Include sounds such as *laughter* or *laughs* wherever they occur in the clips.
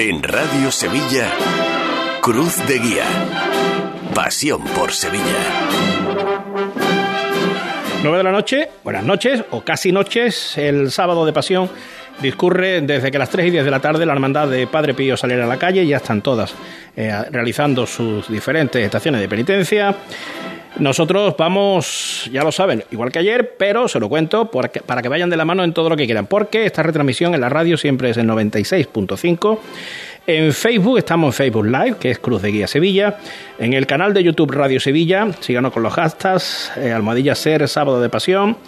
En Radio Sevilla, Cruz de Guía. Pasión por Sevilla. 9 de la noche, buenas noches o casi noches, el sábado de pasión discurre desde que las 3 y 10 de la tarde la hermandad de Padre Pío saliera a la calle, ya están todas eh, realizando sus diferentes estaciones de penitencia. Nosotros vamos, ya lo saben, igual que ayer, pero se lo cuento para que vayan de la mano en todo lo que quieran, porque esta retransmisión en la radio siempre es el 96.5. En Facebook estamos en Facebook Live, que es Cruz de Guía Sevilla. En el canal de YouTube Radio Sevilla, síganos con los hashtags eh, Almohadilla Ser Sábado de Pasión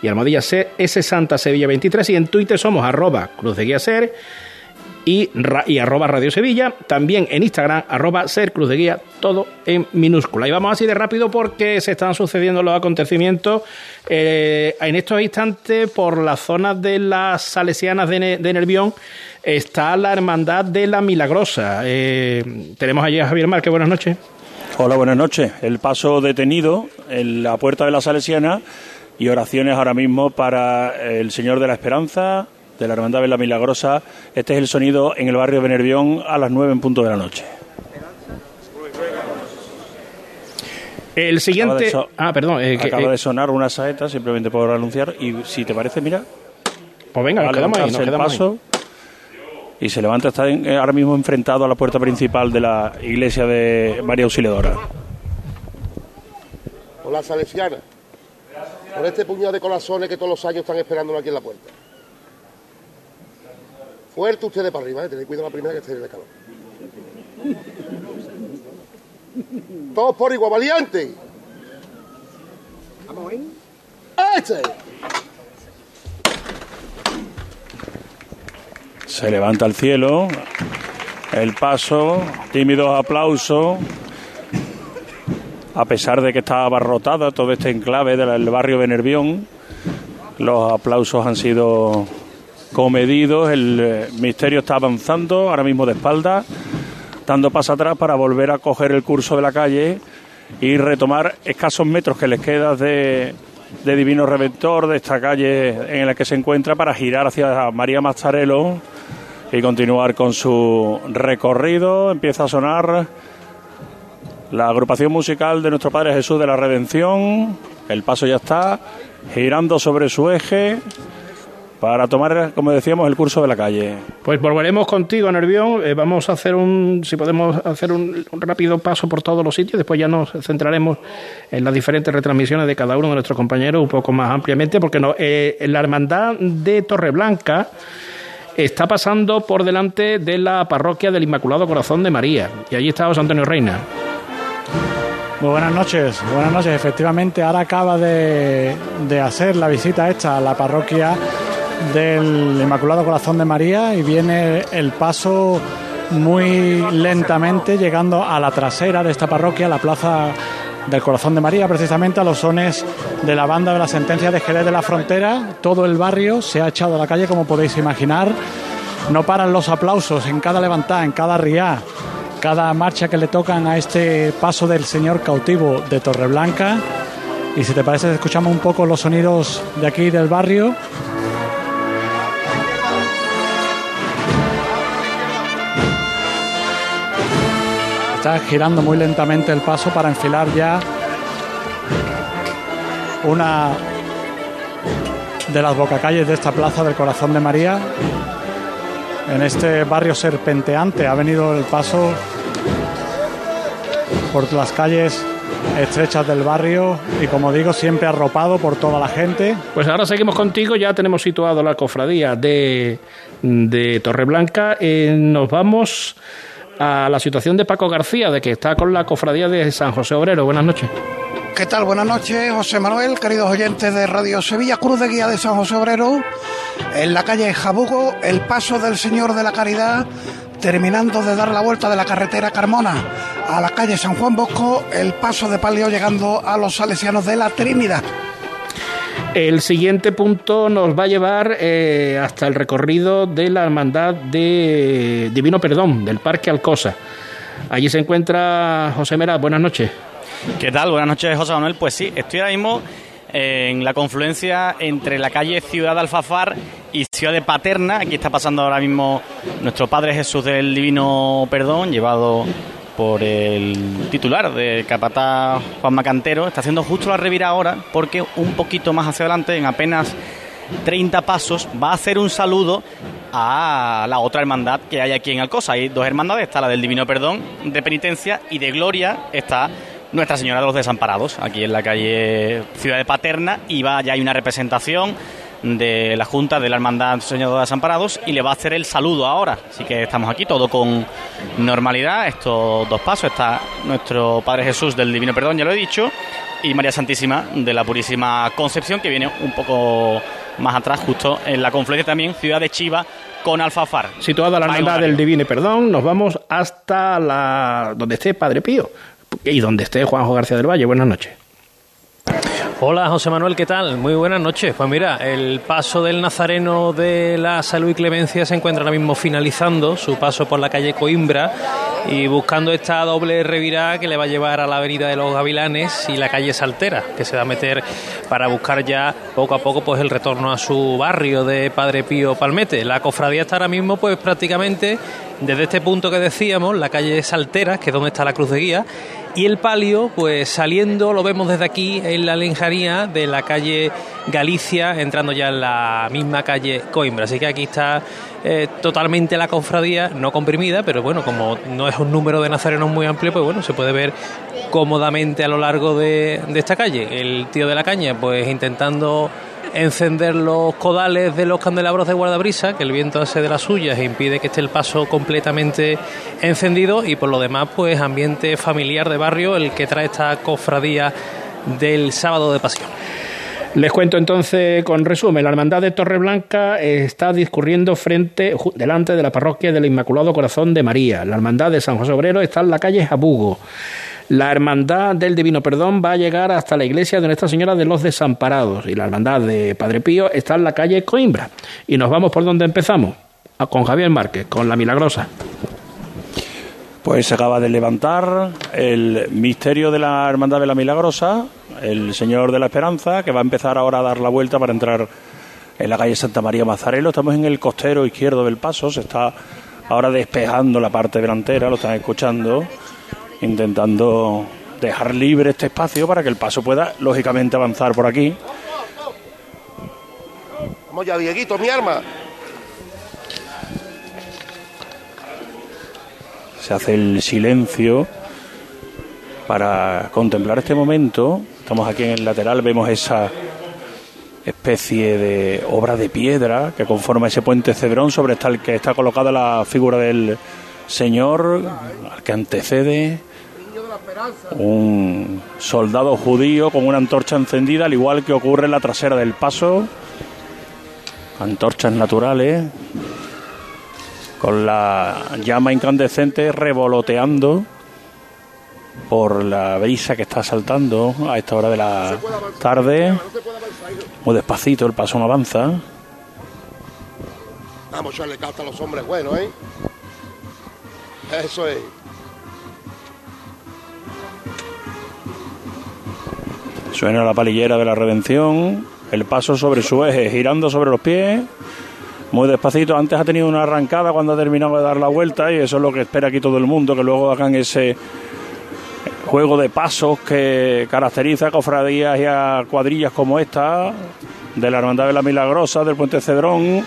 y Almohadilla Ser S Santa Sevilla 23. Y en Twitter somos arroba Cruz de Guía Ser y, y, arroba Radio Sevilla. También en Instagram, arroba Ser Cruz de Guía, todo en minúscula. Y vamos así de rápido porque se están sucediendo los acontecimientos eh, en estos instantes por las zonas de las salesianas de, Nervión. Está la Hermandad de la Milagrosa. Eh, tenemos allí a Javier Márquez, buenas noches. Hola, buenas noches. El paso detenido en la puerta de la Salesiana y oraciones ahora mismo para el Señor de la Esperanza, de la Hermandad de la Milagrosa. Este es el sonido en el barrio de Nervión a las 9 en punto de la noche. El siguiente. ah, perdón. Eh, acaba eh, de sonar una saeta, simplemente por anunciar. Y si te parece, mira. Pues venga, nos quedamos ahí. Nos paso, Y se levanta, está eh, ahora mismo enfrentado a la puerta principal de la iglesia de María Auxiliadora. Hola, Salesiana. Por este puñado de corazones que todos los años están esperándolo aquí en la puerta. Fuerte ustedes para arriba, ¿eh? tened cuidado la primera que esté de calor. Todos por igual, valiente. Vamos, ¿eh? ¡Este! Se levanta al cielo, el paso, tímidos aplausos, a pesar de que está abarrotada todo este enclave del barrio de Nervión, los aplausos han sido comedidos, el eh, misterio está avanzando, ahora mismo de espalda, dando paso atrás para volver a coger el curso de la calle y retomar escasos metros que les queda de, de Divino Reventor, de esta calle en la que se encuentra, para girar hacia María Mazzarello y continuar con su recorrido. Empieza a sonar la agrupación musical de nuestro Padre Jesús de la Redención. El paso ya está girando sobre su eje para tomar, como decíamos, el curso de la calle. Pues volveremos contigo, Nervión. Eh, vamos a hacer un, si podemos hacer un, rápido paso por todos los sitios. Después ya nos centraremos en las diferentes retransmisiones de cada uno de nuestros compañeros un poco más ampliamente, porque no, eh, la hermandad de Torreblanca está pasando por delante de la parroquia del Inmaculado Corazón de María. Y allí está José Antonio Reina. Muy buenas noches, buenas noches. Efectivamente, ahora acaba de, de hacer la visita hecha a la parroquia del Inmaculado Corazón de María y viene el paso muy lentamente llegando a la trasera de esta parroquia, la plaza del Corazón de María, precisamente a los sones de la banda de la sentencia de Jerez de la Frontera. Todo el barrio se ha echado a la calle, como podéis imaginar. No paran los aplausos en cada levantada, en cada riá, cada marcha que le tocan a este paso del Señor cautivo de Torreblanca. Y si te parece, escuchamos un poco los sonidos de aquí del barrio. Girando muy lentamente el paso para enfilar ya una de las bocacalles de esta plaza del Corazón de María. En este barrio serpenteante ha venido el paso por las calles estrechas del barrio y como digo siempre arropado por toda la gente. Pues ahora seguimos contigo, ya tenemos situado la cofradía de, de Torreblanca, eh, nos vamos a la situación de Paco García, de que está con la cofradía de San José Obrero. Buenas noches. ¿Qué tal? Buenas noches, José Manuel, queridos oyentes de Radio Sevilla, Cruz de Guía de San José Obrero, en la calle Jabugo, el paso del Señor de la Caridad, terminando de dar la vuelta de la carretera Carmona a la calle San Juan Bosco, el paso de palio llegando a los salesianos de la Trinidad. El siguiente punto nos va a llevar eh, hasta el recorrido de la Hermandad de Divino Perdón, del Parque Alcosa. Allí se encuentra José Mera. Buenas noches. ¿Qué tal? Buenas noches, José Manuel. Pues sí, estoy ahora mismo en la confluencia entre la calle Ciudad Alfafar y Ciudad Paterna. Aquí está pasando ahora mismo nuestro Padre Jesús del Divino Perdón, llevado por el titular de Capatá Juan Macantero. Está haciendo justo la revira ahora porque un poquito más hacia adelante, en apenas 30 pasos, va a hacer un saludo a la otra hermandad que hay aquí en Alcosa. Hay dos hermandades, está la del Divino Perdón de Penitencia y de Gloria está nuestra Señora de los Desamparados, aquí en la calle Ciudad de Paterna, y va, ya hay una representación de la Junta de la Hermandad Señor de Desamparados y le va a hacer el saludo ahora. Así que estamos aquí todo con normalidad, estos dos pasos, está nuestro Padre Jesús del Divino Perdón, ya lo he dicho, y María Santísima de la Purísima Concepción, que viene un poco más atrás, justo en la confluencia también, Ciudad de Chiva con Alfafar. Situada la hermandad del Divino Perdón, nos vamos hasta la donde esté Padre Pío y donde esté Juanjo García del Valle. Buenas noches. Hola José Manuel, ¿qué tal? Muy buenas noches. Pues mira, el paso del Nazareno de la Salud y Clemencia se encuentra ahora mismo finalizando su paso por la calle Coimbra y buscando esta doble revirada que le va a llevar a la avenida de los Gavilanes y la calle Saltera, que se va a meter para buscar ya poco a poco pues el retorno a su barrio de Padre Pío Palmete. La cofradía está ahora mismo pues prácticamente desde este punto que decíamos, la calle Saltera, que es donde está la cruz de guía, y el palio, pues saliendo, lo vemos desde aquí en la lenjaría de la calle Galicia, entrando ya en la misma calle Coimbra. Así que aquí está eh, totalmente la cofradía, no comprimida, pero bueno, como no es un número de nazarenos muy amplio, pues bueno, se puede ver cómodamente a lo largo de, de esta calle. El tío de la caña, pues intentando encender los codales de los candelabros de guardabrisa, que el viento hace de las suyas e impide que esté el paso completamente encendido y por lo demás pues ambiente familiar de barrio el que trae esta cofradía del sábado de pasión. Les cuento entonces con resumen. La hermandad de Torreblanca está discurriendo frente, delante de la parroquia del Inmaculado Corazón de María. La hermandad de San José Obrero está en la calle Jabugo. La Hermandad del Divino Perdón va a llegar hasta la iglesia de Nuestra Señora de los Desamparados y la Hermandad de Padre Pío está en la calle Coimbra. Y nos vamos por donde empezamos, con Javier Márquez, con la Milagrosa. Pues se acaba de levantar el misterio de la Hermandad de la Milagrosa, el Señor de la Esperanza, que va a empezar ahora a dar la vuelta para entrar en la calle Santa María Mazarelo. Estamos en el costero izquierdo del paso, se está ahora despejando la parte delantera, lo están escuchando intentando dejar libre este espacio para que el paso pueda, lógicamente, avanzar por aquí. Vamos ya, Dieguito, mi arma. Se hace el silencio para contemplar este momento. Estamos aquí en el lateral, vemos esa especie de obra de piedra que conforma ese puente cedrón sobre el que está colocada la figura del Señor, al que antecede un soldado judío con una antorcha encendida, al igual que ocurre en la trasera del paso. Antorchas naturales, con la llama incandescente revoloteando por la brisa que está saltando a esta hora de la tarde. Muy despacito, el paso no avanza. Vamos a echarle a los hombres buenos, ¿eh? Eso es. Suena la palillera de la redención, el paso sobre su eje, girando sobre los pies, muy despacito. Antes ha tenido una arrancada cuando ha terminado de dar la vuelta y eso es lo que espera aquí todo el mundo, que luego hagan ese juego de pasos que caracteriza a cofradías y a cuadrillas como esta, de la Hermandad de la Milagrosa, del Puente Cedrón.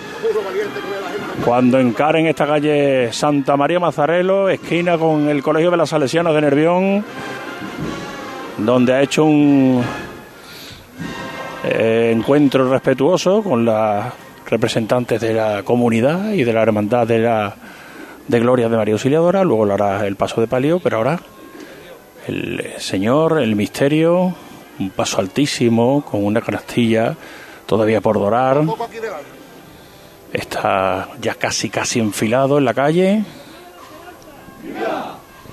Cuando encaren esta calle Santa María Mazarelo, esquina con el Colegio de las Salesianas de Nervión, donde ha hecho un eh, encuentro respetuoso con las representantes de la comunidad y de la hermandad de la de Gloria de María Auxiliadora, luego lo hará el paso de palio, pero ahora el Señor, el misterio, un paso altísimo con una canastilla todavía por dorar. Está ya casi casi enfilado en la calle.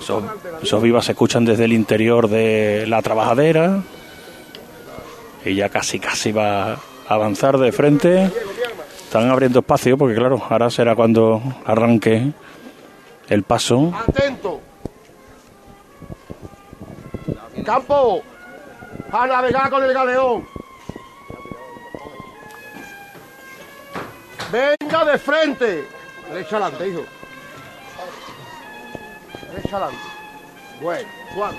Esos, vivas se escuchan desde el interior de la trabajadera. Y ya casi, casi va a avanzar de frente. Están abriendo espacio porque, claro, ahora será cuando arranque el paso. Atento. Campo. A navegar con el galeón. Venga de frente. Le hijo. Derecha adelante. Bueno, suave.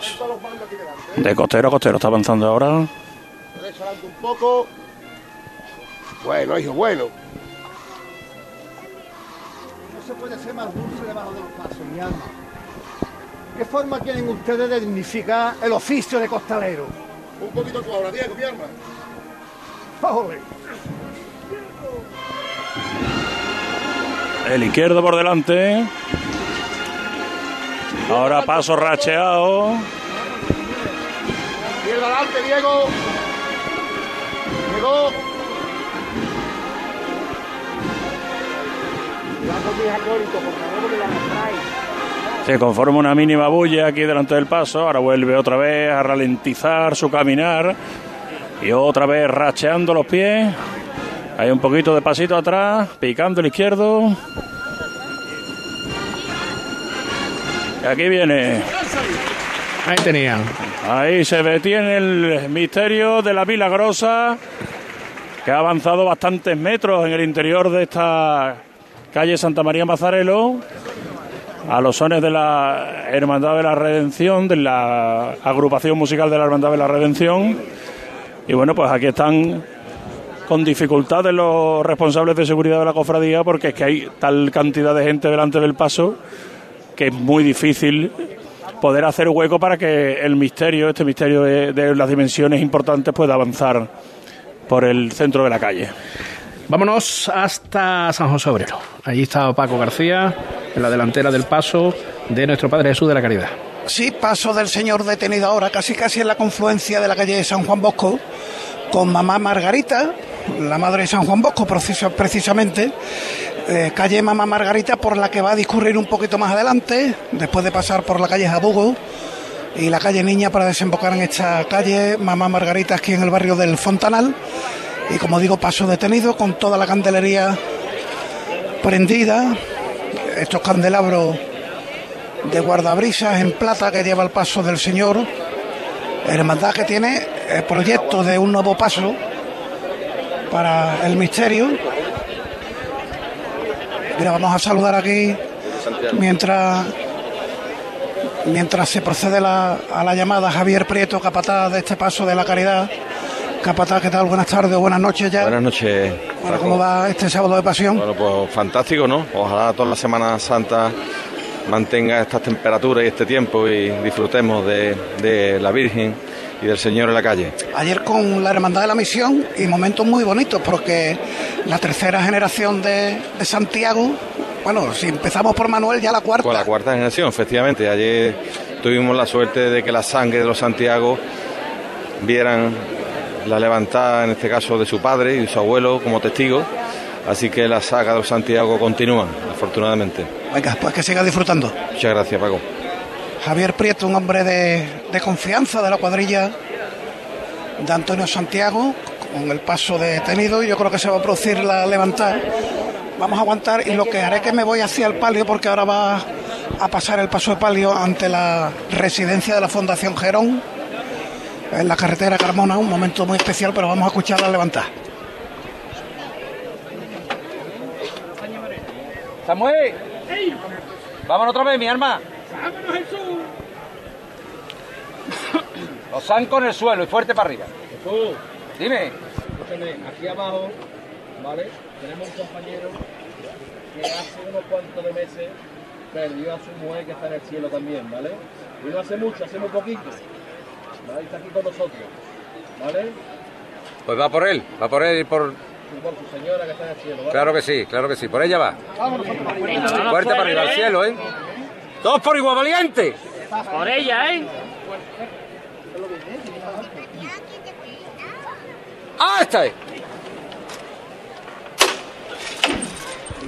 Suelta los bandos aquí delante. ¿eh? De costero a costero está avanzando ahora. Derecha adelante un poco. Bueno, hijo, bueno. No se puede ser más dulce debajo de los pasos, mi alma. ¿Qué forma tienen ustedes de dignificar el oficio de costalero? Un poquito tú ahora, Diego, mi arma. ¡Ole! El izquierdo por delante. Ahora paso racheado. Izquierda adelante, Diego. Diego. Traes. Se conforma una mínima bulla aquí delante del paso. Ahora vuelve otra vez a ralentizar su caminar. Y otra vez racheando los pies. Hay un poquito de pasito atrás, picando el izquierdo. Aquí viene. Ahí tenían. Ahí se detiene el misterio de la Milagrosa, que ha avanzado bastantes metros en el interior de esta calle Santa María Mazarelo, a los sones de la Hermandad de la Redención, de la agrupación musical de la Hermandad de la Redención. Y bueno, pues aquí están con dificultades los responsables de seguridad de la cofradía, porque es que hay tal cantidad de gente delante del paso que es muy difícil poder hacer hueco para que el misterio, este misterio de, de las dimensiones importantes, pueda avanzar por el centro de la calle. Vámonos hasta San José Obrero. Allí está Paco García, en la delantera del paso de nuestro Padre Jesús de la Caridad. Sí, paso del señor detenido ahora, casi casi en la confluencia de la calle de San Juan Bosco, con mamá Margarita, la madre de San Juan Bosco precis- precisamente, eh, calle Mamá Margarita por la que va a discurrir un poquito más adelante, después de pasar por la calle Jabugo y la calle Niña para desembocar en esta calle Mamá Margarita aquí en el barrio del Fontanal. Y como digo, paso detenido con toda la candelería prendida, estos candelabros de guardabrisas en plata que lleva el paso del Señor. Hermandad que tiene el proyecto de un nuevo paso para el misterio. Mira, vamos a saludar aquí mientras mientras se procede la- a la llamada Javier Prieto, capataz de este paso de la caridad. Capataz, ¿qué tal? Buenas tardes o buenas noches ya. Buenas noches. Bueno. ¿Cómo va este sábado de pasión? Bueno, pues fantástico, ¿no? Ojalá toda la Semana Santa mantenga estas temperaturas y este tiempo y disfrutemos de, de la Virgen y del Señor en la calle. Ayer con la Hermandad de la Misión y momentos muy bonitos porque la tercera generación de, de Santiago, bueno, si empezamos por Manuel, ya la cuarta. Con la cuarta generación, efectivamente. Ayer tuvimos la suerte de que la sangre de los Santiago vieran la levantada, en este caso, de su padre y de su abuelo como testigos. Así que la saga de los Santiago continúa, afortunadamente. Venga, pues que siga disfrutando. Muchas gracias, Paco. Javier Prieto, un hombre de, de confianza de la cuadrilla de Antonio Santiago, con el paso detenido, yo creo que se va a producir la levantada. Vamos a aguantar y lo que haré es que me voy hacia el palio porque ahora va a pasar el paso de palio ante la residencia de la Fundación Gerón, en la carretera Carmona, un momento muy especial, pero vamos a escuchar la levantada. Samuel, vámonos otra vez, mi arma. *coughs* Los zancos en el suelo y fuerte para arriba. Dime. Escúchame, aquí abajo, ¿vale? Tenemos un compañero que hace unos cuantos de meses perdió a su mujer que está en el cielo también, ¿vale? Y no hace mucho, hace muy poquito. ¿Vale? Está aquí con nosotros, ¿vale? Pues va por él, va por él y por... Por su señora que está en el cielo, ¿vale? Claro que sí, claro que sí. Por ella va. Fuerte para arriba, al cielo, ¿eh? Todos por igual valiente. Por ella, ¿eh? ¡Ah, está! ahí!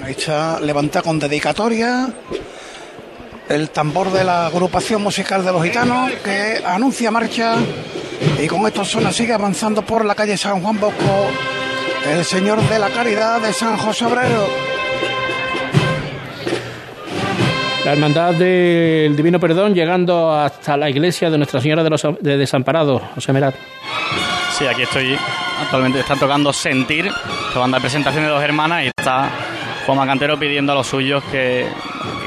Ahí está levanta con dedicatoria el tambor de la agrupación musical de los gitanos que anuncia marcha y con esto suena sigue avanzando por la calle San Juan Bosco el Señor de la Caridad de San José Obrero. La Hermandad del Divino Perdón llegando hasta la iglesia de Nuestra Señora de los de Desamparados, José Merat. Sí, aquí estoy actualmente están tocando Sentir, la de presentación de dos hermanas, y está Juan Cantero pidiendo a los suyos que,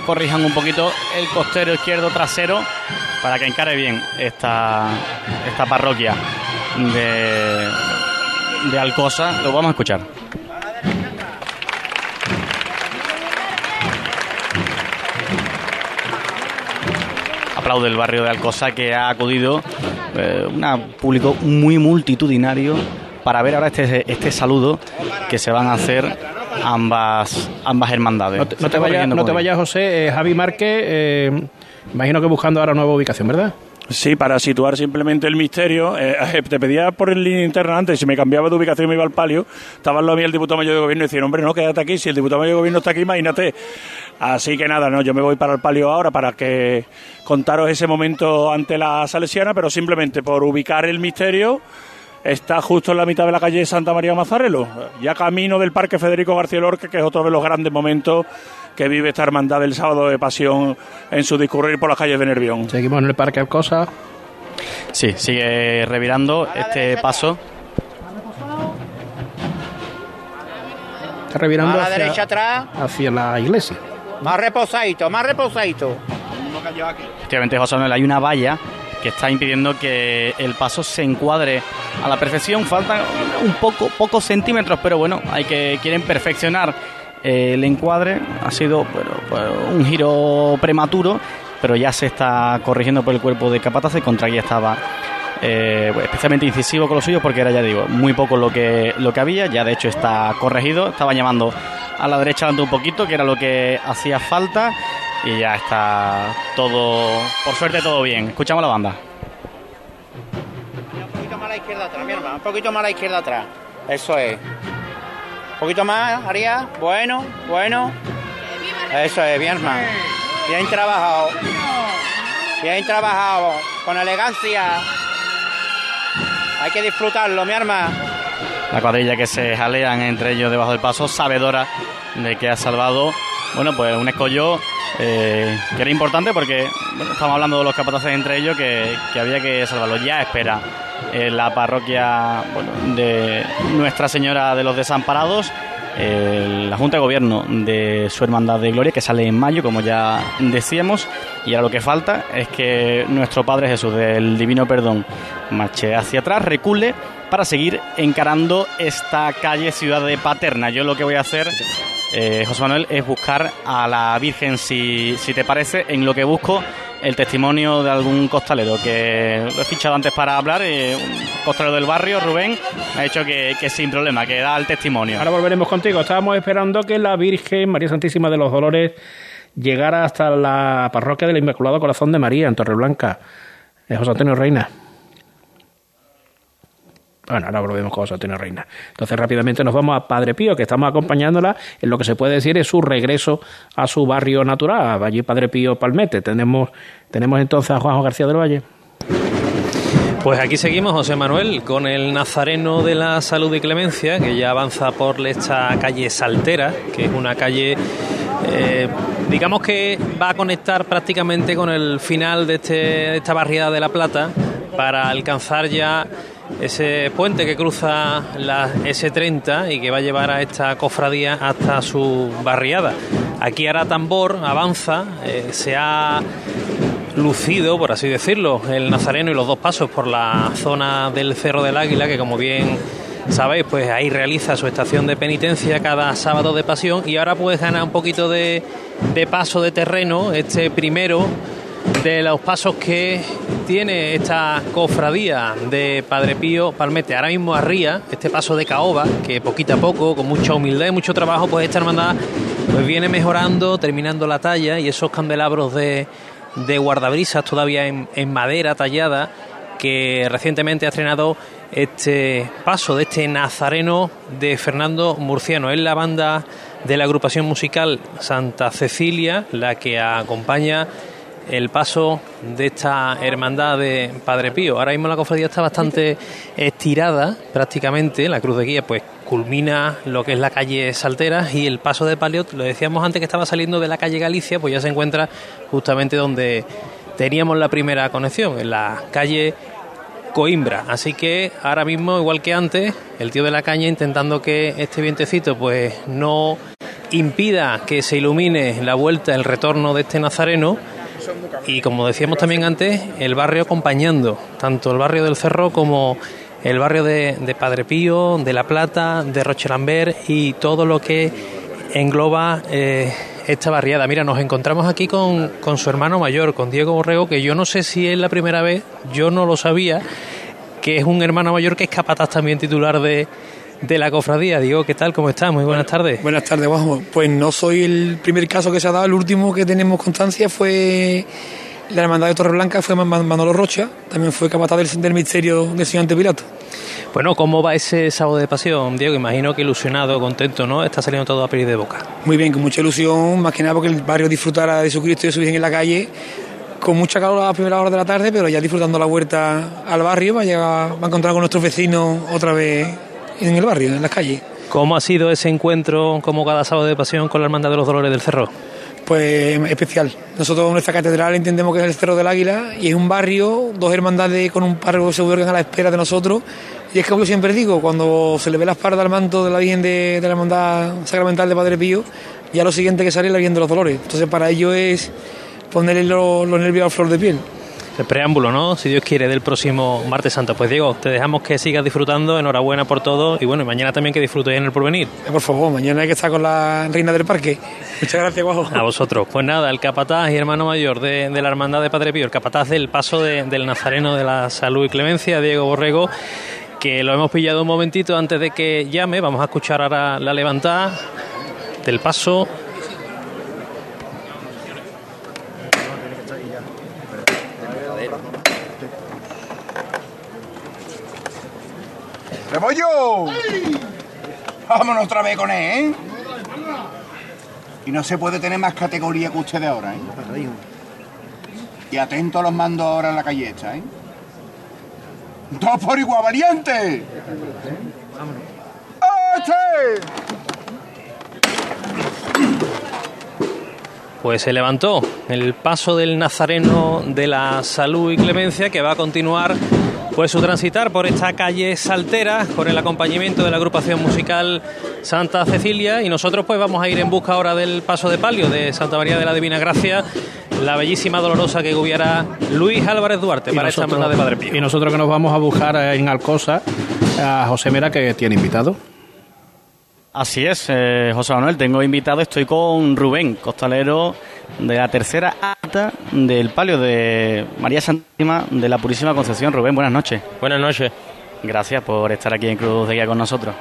corrijan un poquito el costero izquierdo trasero para que encare bien esta, esta parroquia de Alcosa. Lo vamos a escuchar. Aplaude el barrio de Alcosa que ha acudido eh, un público muy multitudinario para ver ahora este, este saludo que se van a hacer ambas ambas hermandades. No te, no te no te vayas, José. Eh, Javi Márquez, eh, imagino que buscando ahora nueva ubicación, ¿verdad? Sí, para situar simplemente el misterio, *laughs* eh, te pedía por el línea interna antes, si me cambiaba de ubicación me iba al palio, estaba al lado mío el diputado mayor de gobierno y decía, hombre, no, quédate aquí, si el diputado mayor de gobierno está aquí, imagínate. Así que nada, no, yo me voy para el palio ahora para que contaros ese momento ante la salesiana, pero simplemente por ubicar el misterio, está justo en la mitad de la calle Santa María Mazarelo, ya camino del Parque Federico García Lorca, que es otro de los grandes momentos que vive esta hermandad del sábado de pasión en su discurrir por las calles de Nervión. Seguimos en el Parque Alcosa. Sí, sigue revirando este paso. Está revirando A la hacia, derecha atrás. hacia la iglesia. Más reposadito, más reposadito. Efectivamente, José Manuel, hay una valla que está impidiendo que el paso se encuadre a la perfección. Faltan un poco, pocos centímetros, pero bueno, hay que quieren perfeccionar eh, el encuadre. Ha sido bueno, pues, un giro prematuro, pero ya se está corrigiendo por el cuerpo de Capataz y contra aquí estaba. eh, especialmente incisivo con los suyos porque era ya digo muy poco lo que lo que había ya de hecho está corregido estaba llamando a la derecha dando un poquito que era lo que hacía falta y ya está todo, por suerte todo bien. Escuchamos la banda. Un poquito más a la izquierda atrás, mi hermano. Un poquito más a la izquierda atrás. Eso es. Un poquito más, Arias. Bueno, bueno. Eso es, bien, hermano. Bien trabajado. Bien trabajado. Con elegancia. Hay que disfrutarlo, mi hermano. La cuadrilla que se jalean entre ellos debajo del paso, sabedora de que ha salvado, bueno, pues un escollo eh, que era importante porque bueno, estamos hablando de los capataces entre ellos que, había que salvarlo. Ya espera la parroquia de Nuestra Señora de los Desamparados, la Junta de Gobierno de su Hermandad de Gloria, que sale en mayo, como ya decíamos, y ahora lo que falta es que nuestro Padre Jesús del Divino Perdón marche hacia atrás, recule para seguir encarando esta calle Ciudad de Paterna. Yo lo que voy a hacer, eh, José Manuel, es buscar a la Virgen, si, si te parece, en lo que busco el testimonio de algún costalero que lo he fichado antes para hablar, eh, un costalero del barrio, Rubén, me ha dicho que, sin problema, que da el testimonio. Ahora volveremos contigo. Estábamos esperando que la Virgen María Santísima de los Dolores llegara hasta la parroquia del Inmaculado Corazón de María en Torreblanca. Eh, José Antonio Reina. Bueno, ahora volvemos con José Antonio Reina. Entonces rápidamente nos vamos a Padre Pío, que estamos acompañándola en lo que se puede decir es su regreso a su barrio natural, allí Padre Pío Palmete. Tenemos, tenemos entonces a Juanjo García del Valle. Pues aquí seguimos, José Manuel, con el Nazareno de la Salud y Clemencia, que ya avanza por esta calle Saltera, que es una calle, eh, digamos que va a conectar prácticamente con el final de, este, de esta barriada de La Plata para alcanzar ya ese puente que cruza la S30 y que va a llevar a esta cofradía hasta su barriada. Aquí ahora tambor avanza, eh, se ha lucido, por así decirlo, el Nazareno y los dos pasos por la zona del Cerro del Águila, que como bien sabéis, pues ahí realiza su estación de penitencia cada sábado de pasión y ahora puedes ganar un poquito de, de paso de terreno, este primero de los pasos que tiene esta cofradía de Padre Pío Palmete. Ahora mismo arría este paso de caoba, que poquito a poco, con mucha humildad y mucho trabajo, pues esta hermandad pues viene mejorando, terminando la talla y esos candelabros de, de guardabrisas todavía en, en madera tallada que recientemente ha estrenado este paso de este nazareno de Fernando Murciano. Es la banda de la agrupación musical Santa Cecilia la que acompaña el paso de esta hermandad de Padre Pío. Ahora mismo la cofradía está bastante estirada prácticamente, la cruz de guía pues culmina lo que es la calle Saltera y el paso de Palio, lo decíamos antes que estaba saliendo de la calle Galicia, pues ya se encuentra justamente donde teníamos la primera conexión, en la calle Coimbra. Así que ahora mismo, igual que antes, el tío de la caña intentando que este vientecito pues no impida que se ilumine la vuelta, el retorno de este nazareno. Y como decíamos también antes, el barrio acompañando, tanto el barrio del Cerro como el barrio de, Padre Pío, de La Plata, de Rochelambert y todo lo que engloba eh, esta barriada. Mira, nos encontramos aquí con, con su hermano mayor, con Diego Borrego, que yo no sé si es la primera vez, yo no lo sabía, que es un hermano mayor que es capataz también titular de, de la cofradía. Diego, ¿qué tal? ¿Cómo estás? Muy buenas tardes. Buenas tardes, Guajo. Pues no soy el primer caso que se ha dado, el último que tenemos constancia fue la hermandad de Torreblanca, fue Man- Manolo Rocha, también fue capataz del, del misterio del señor Antepilato. Bueno, ¿cómo va ese sábado de pasión, Diego? Imagino que ilusionado, contento, ¿no? Está saliendo todo a pedir de boca. Muy bien, con mucha ilusión, más que nada porque el barrio disfrutara de su Cristo y de su Virgen en la calle, con mucha calor a la primera hora de la tarde, pero ya disfrutando la vuelta al barrio, va a, llegar, va a encontrar con nuestros vecinos otra vez en el barrio, en las calles. ¿Cómo ha sido ese encuentro, como cada sábado de pasión, con la Hermandad de los Dolores del Cerro? Pues especial. Nosotros nuestra catedral entendemos que es el Cerro del Águila y es un barrio, dos hermandades con un párroco seguridad a la espera de nosotros. Y es como yo siempre digo, cuando se le ve la espalda al manto de la Virgen de, de la Hermandad Sacramental de Padre Pío, ya lo siguiente que sale es la Virgen de los Dolores. Entonces para ello es ponerle los, los nervios a flor de piel. El preámbulo, ¿no? Si Dios quiere, del próximo martes santo. Pues Diego, te dejamos que sigas disfrutando, enhorabuena por todo y bueno, y mañana también que disfrutes en el porvenir. Eh, Por favor, mañana hay que estar con la reina del parque. Muchas gracias, Guajo. A vosotros. Pues nada, el capataz y hermano mayor de, de la Hermandad de Padre Pío, el capataz del paso de- del Nazareno de la Salud y Clemencia, Diego Borrego, que lo hemos pillado un momentito antes de que llame. Vamos a escuchar ahora la levantada del paso. ¡Rebollo! Vámonos otra vez con él, ¿eh? Y no se puede tener más categoría que ustedes ahora, ¿eh? Y atento los mandos ahora en la calle esta, ¿eh? ¡Dos por igual, valiente! ¡Este! Pues se levantó el paso del Nazareno de la Salud y Clemencia que va a continuar pues su transitar por esta calle Saltera con el acompañamiento de la agrupación musical Santa Cecilia y nosotros pues vamos a ir en busca ahora del paso de palio de Santa María de la Divina Gracia, la bellísima dolorosa que guiará Luis Álvarez Duarte para esta hermandad de Padre Pío. y nosotros que nos vamos a buscar en Alcosa a José Mera que tiene invitado. Así es, eh, José Manuel, tengo invitado, estoy con Rubén, costalero de la tercera acta del palio de María Santísima de la Purísima Concepción. Rubén, buenas noches. Buenas noches. Gracias por estar aquí en Cruz de Guía con nosotros.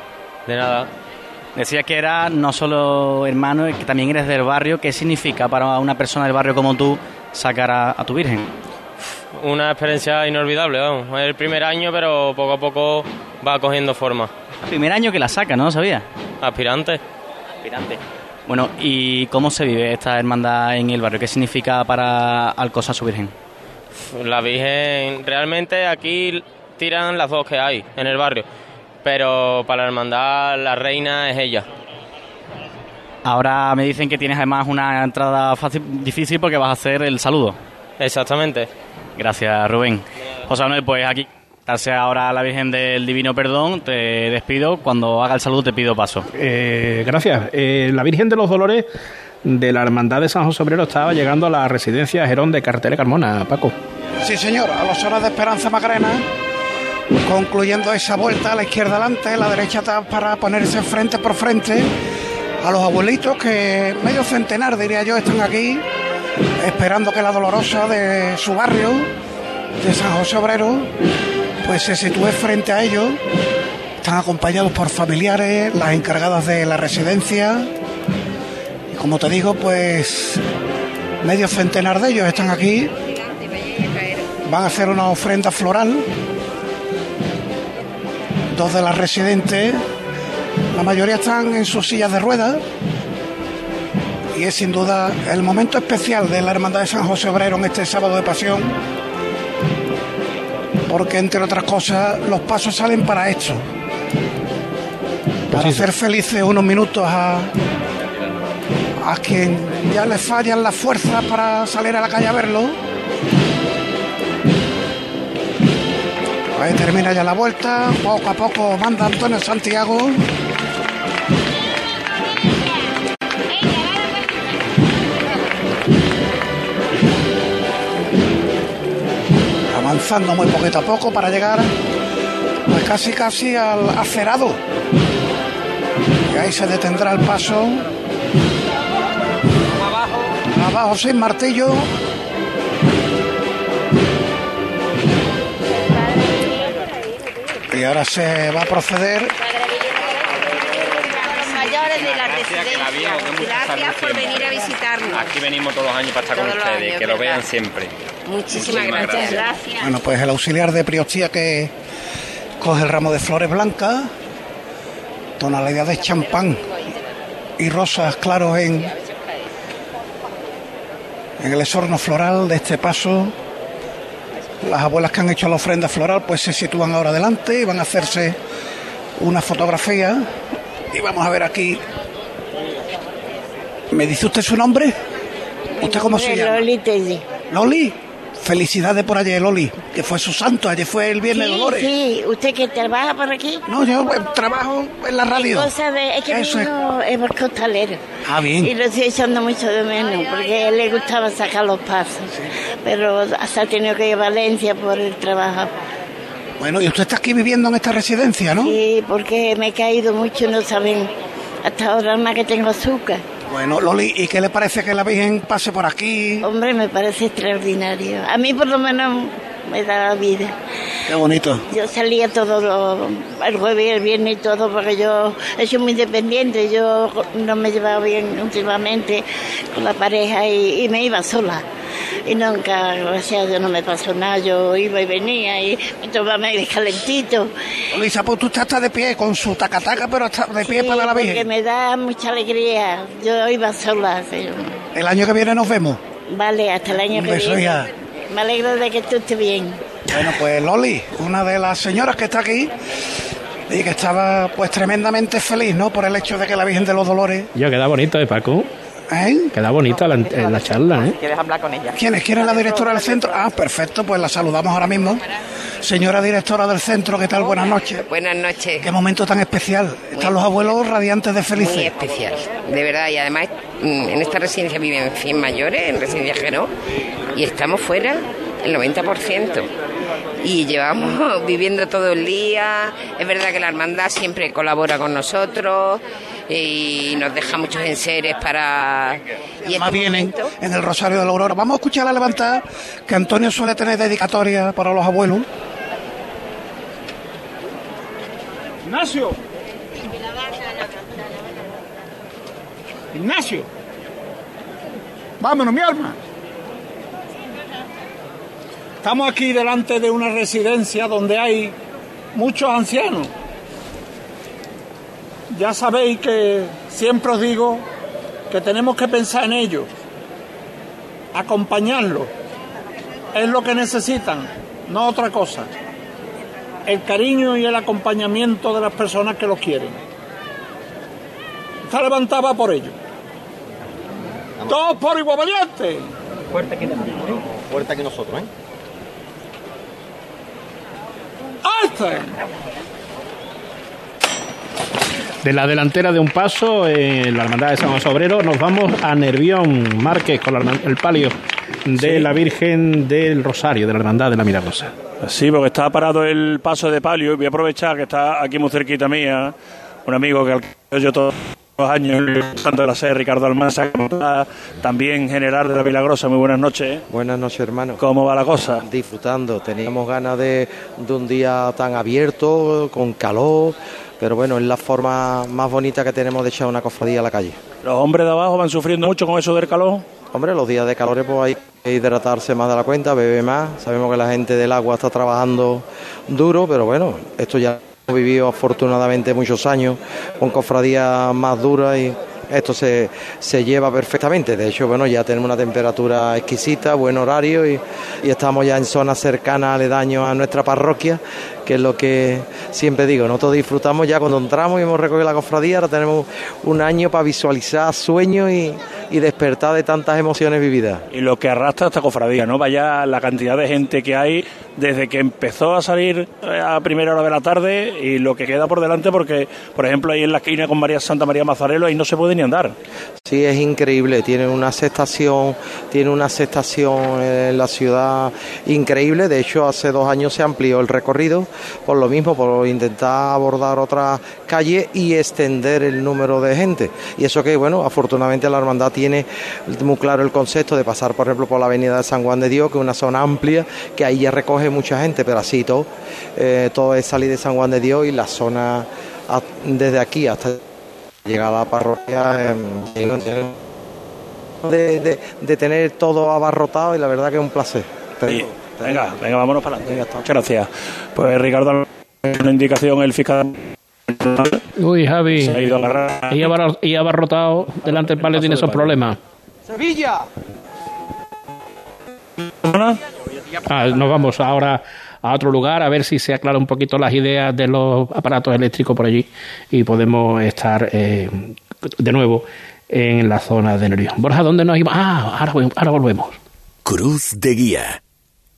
De nada. Decía que era no solo hermano, que también eres del barrio. ¿Qué significa para una persona del barrio como tú sacar a, a tu Virgen? Una experiencia inolvidable, vamos. Es el primer año, pero poco a poco va cogiendo forma. Primer año que la saca, ¿no? ¿Sabía? Aspirante. Aspirante. Bueno, ¿y cómo se vive esta hermandad en el barrio? ¿Qué significa para Alcosa su Virgen? La Virgen, realmente aquí tiran las dos que hay en el barrio. Pero para la hermandad, la reina es ella. Ahora me dicen que tienes además una entrada fácil, difícil porque vas a hacer el saludo. Exactamente. Gracias, Rubén. José Manuel, pues aquí darse ahora a la Virgen del Divino Perdón. Te despido. Cuando haga el saludo te pido paso. Eh, gracias. Eh, la Virgen de los Dolores de la Hermandad de San José Obrero estaba llegando a la residencia Gerón de Cartera Carmona, Paco. Sí, señor, a los horas de Esperanza Macarena, concluyendo esa vuelta a la izquierda adelante, la derecha atrás para ponerse frente por frente a los abuelitos que medio centenar, diría yo, están aquí esperando que la dolorosa de su barrio, de San José Obrero, pues se sitúe frente a ellos. Están acompañados por familiares, las encargadas de la residencia. Y como te digo, pues medio centenar de ellos están aquí. Van a hacer una ofrenda floral. Dos de las residentes, la mayoría están en sus sillas de ruedas. Y es sin duda el momento especial de la Hermandad de San José Obrero en este sábado de pasión. Porque entre otras cosas, los pasos salen para esto. Para hacer felices unos minutos a, a quien ya le fallan las fuerzas para salir a la calle a verlo. Ahí termina ya la vuelta, poco a poco manda Antonio Santiago. Avanzando muy poquito a poco para llegar pues casi casi al acerado. Y ahí se detendrá el paso. Abajo sin martillo. Y ahora se va a proceder. Los mayores de la residencia. Gracias por venir a visitarnos. Aquí venimos todos los años para estar con Todos ustedes, años, que lo ¿verdad? vean siempre. Muchísimas gracias. Gracias. Bueno, pues el auxiliar de Priostía que coge el ramo de flores blancas, tonalidad de champán y rosas claros en, en el esorno floral de este paso. Las abuelas que han hecho la ofrenda floral pues se sitúan ahora delante y van a hacerse una fotografía. Y vamos a ver aquí. ¿Me dice usted su nombre? ¿Usted cómo se llama? Loli Teddy. Loli. Felicidades por ayer, Loli, que fue su santo, ayer fue el Viernes de Sí, Dolores. sí. ¿Usted que trabaja por aquí? No, yo eh, trabajo en la radio. ¿Qué cosa de- es que Eso es. vino es costalero. Ah, bien. Y lo estoy echando mucho de menos, porque a él le gustaba sacar los pasos. Pero hasta ha tenido que ir a Valencia por el trabajo. Bueno, y usted está aquí viviendo en esta residencia, ¿no? Sí, porque me he caído mucho, no saben. Hasta ahora más que tengo azúcar. Bueno, Loli, ¿y qué le parece que la Virgen pase por aquí? Hombre, me parece extraordinario. A mí por lo menos me da la vida. Qué bonito. Yo salía todo lo- el jueves y el viernes y todo porque yo he sido muy independiente. Yo no me llevaba bien últimamente con la pareja y, y me iba sola. Y nunca, gracias a Dios, no me pasó nada. Yo iba y venía y me tomaba el calentito. Lisa, pues tú estás de pie con su tacataca, pero hasta de pie Sí, para la porque Virgen. me da mucha alegría. Yo iba sola. El año que viene nos vemos. Vale, hasta el año Un que beso, viene. hija. Me alegro de que tú estés bien. Bueno, pues Loli, una de las señoras que está aquí y que estaba pues tremendamente feliz, ¿no? Por el hecho de que la Virgen de los Dolores... Ya queda bonito, ¿eh, Paco? ¿Eh? Queda bonita la, eh, la charla, ¿eh? ¿Quieres hablar con ella? ¿Quién es? ¿Quién es la directora del centro? Ah, perfecto, pues la saludamos ahora mismo. Señora directora del centro, ¿qué tal? Buenas noches. Buenas noches. Qué momento tan especial. Están los abuelos radiantes de Muy felices. especial, de verdad. Y además mm, en esta residencia viven 100 mayores, en residencia Genó, y estamos fuera el 90%. Y llevamos *laughs* viviendo todo el día. Es verdad que la hermandad siempre colabora con nosotros y nos deja muchos enseres para... Y Más este vienen momento- en el Rosario de la Aurora. Vamos a escuchar la levantada que Antonio suele tener dedicatoria para los abuelos. Ignacio. Ignacio. Vámonos, mi alma. Estamos aquí delante de una residencia donde hay muchos ancianos. Ya sabéis que siempre os digo que tenemos que pensar en ellos, acompañarlos. Es lo que necesitan, no otra cosa el cariño y el acompañamiento de las personas que los quieren. Está levantada por ello. Todos por igual valiente. Fuerte que Fuerte que nosotros, ¿eh? ¡Alza! De la delantera de un paso, en la Hermandad de San José Obrero, nos vamos a Nervión Márquez con la el palio de Sí. la Virgen del Rosario, de la Hermandad de la Milagrosa. Sí, porque está parado el paso de palio y voy a aprovechar que está aquí muy cerquita mía, un amigo que al- yo todos los años, tanto de la sede, Ricardo Almanza, también general de la Milagrosa. Muy buenas noches. Buenas noches, hermano. ¿Cómo va la cosa? Disfrutando. Teníamos ganas de, de un día tan abierto, con calor, pero bueno, es la forma más bonita que tenemos de echar una cofradía a la calle. ¿Los hombres de abajo van sufriendo mucho con eso del calor? Hombre, los días de calor pues hay que hidratarse más de la cuenta, beber más. Sabemos que la gente del agua está trabajando duro, pero bueno, esto ya hemos vivido afortunadamente muchos años con cofradías más duras y esto se, se lleva perfectamente. De hecho, bueno, ya tenemos una temperatura exquisita, buen horario y, y estamos ya en zonas cercanas, aledaños a nuestra parroquia, que es lo que siempre digo, nosotros disfrutamos ya cuando entramos y hemos recogido la cofradía, ahora tenemos un año para visualizar sueños y, y despertar de tantas emociones vividas. Y lo que arrastra esta cofradía, ¿no? Vaya la cantidad de gente que hay desde que empezó a salir eh, a primera hora de la tarde y lo que queda por delante, porque, por ejemplo, ahí en la esquina con María Santa María Mazarelo, ahí no se puede ni andar. Sí, es increíble, tiene una aceptación, tiene una aceptación en la ciudad increíble, de hecho hace dos años se amplió el recorrido, por lo mismo, por intentar abordar otras calles y extender el número de gente. Y eso que, bueno, afortunadamente la hermandad tiene muy claro el concepto de pasar, por ejemplo, por la avenida de San Juan de Dios, que es una zona amplia, que ahí ya recoge mucha gente, pero así todo, eh, todo es salir de San Juan de Dios y la zona desde aquí hasta llegar a la parroquia eh, de, tener todo abarrotado y la verdad que es un placer. Venga, venga, vámonos para adelante. Muchas gracias. Pues Ricardo, una indicación, el fiscal Uy, Javi. se ha ido a. Y y abarrotado delante del palio tiene esos problemas. ¡Sevilla! Ah, nos vamos ahora a otro lugar a ver si se aclara un poquito las ideas de los aparatos eléctricos por allí y podemos estar eh, de nuevo en la zona de Nervión. Borja, ¿dónde nos íbamos? Ah, ahora, ahora volvemos. Cruz de Guía.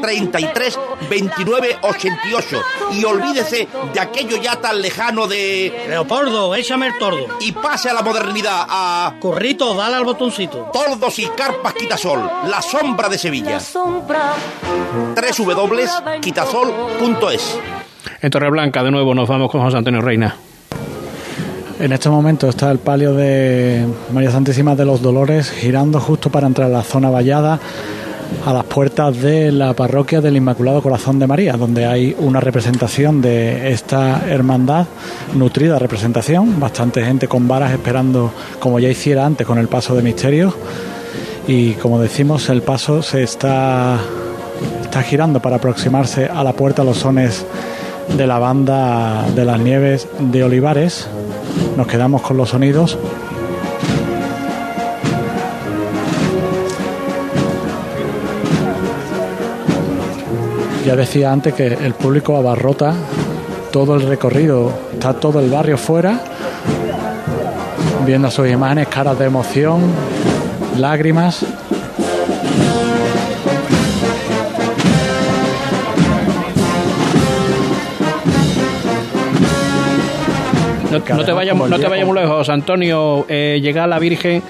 33 29 88. Y olvídese de aquello ya tan lejano de. Leopoldo, échame el tordo. Y pase a la modernidad, a. Corrito, dale al botoncito. Tordos y carpas Quitasol, la sombra de Sevilla. Sombra, www.quitasol.es. En Torreblanca, de nuevo, nos vamos con José Antonio Reina. En este momento está el palio de María Santísima de los Dolores girando justo para entrar a la zona vallada a las puertas de la parroquia del Inmaculado Corazón de María, donde hay una representación de esta hermandad, nutrida representación, bastante gente con varas esperando, como ya hiciera antes con el paso de misterio. Y como decimos, el paso se está, está girando para aproximarse a la puerta los sones de la banda de las nieves de Olivares. Nos quedamos con los sonidos. Ya decía antes que el público abarrota todo el recorrido, está todo el barrio fuera, viendo sus imágenes, caras de emoción, lágrimas. No, no te vayas no te vayas muy lejos, Antonio. Eh, llega la Virgen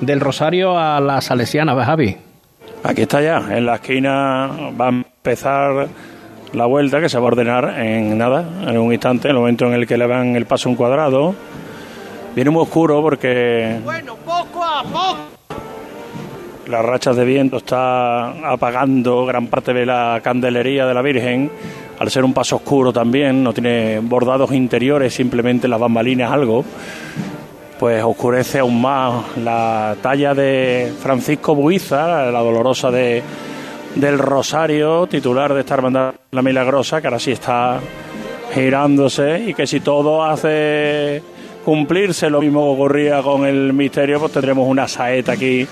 del Rosario a la Salesiana, ¿ves, Javi? Aquí está ya, en la esquina va a empezar la vuelta que se va a ordenar en nada, en un instante, en el momento en el que le van el paso a un cuadrado. Viene muy oscuro porque Bueno, poco a poco. las rachas de viento está apagando gran parte de la candelería de la Virgen. Al ser un paso oscuro también, no tiene bordados interiores, simplemente las bambalinas algo, pues oscurece aún más la talla de Francisco Buiza, la dolorosa de, del Rosario, titular de esta hermandad La Milagrosa, que ahora sí está girándose y que si todo hace cumplirse lo mismo que ocurría con el misterio, pues tendremos una saeta aquí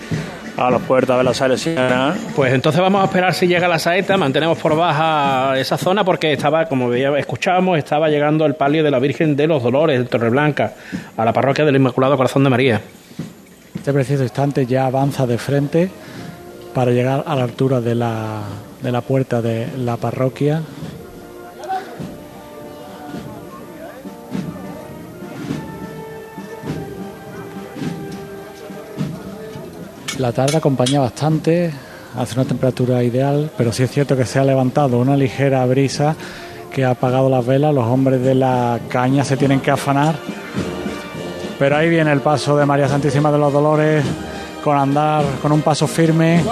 a las puertas de la Salesiana. Pues entonces vamos a esperar si llega la saeta, mantenemos por baja esa zona porque estaba, como veía, escuchábamos, estaba llegando el palio de la Virgen de los Dolores de Torreblanca a la parroquia del Inmaculado Corazón de María. Este preciso instante ya avanza de frente para llegar a la altura de la, de la puerta de la parroquia. La tarde acompaña bastante, hace una temperatura ideal, pero sí es cierto que se ha levantado una ligera brisa que ha apagado las velas, los hombres de la caña se tienen que afanar. Pero ahí viene el paso de María Santísima de los Dolores con andar con un paso firme.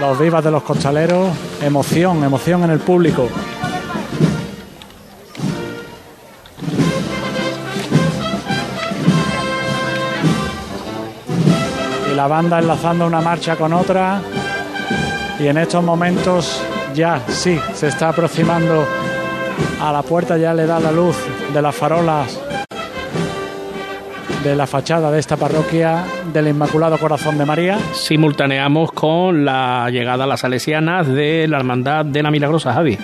Los vivas de los costaleros, emoción, emoción en el público. Y la banda enlazando una marcha con otra. Y en estos momentos ya sí, se está aproximando a la puerta, ya le da la luz de las farolas de la fachada de esta parroquia del Inmaculado Corazón de María. Simultaneamos con la llegada a las salesianas de la Hermandad de la Milagrosa, Javi.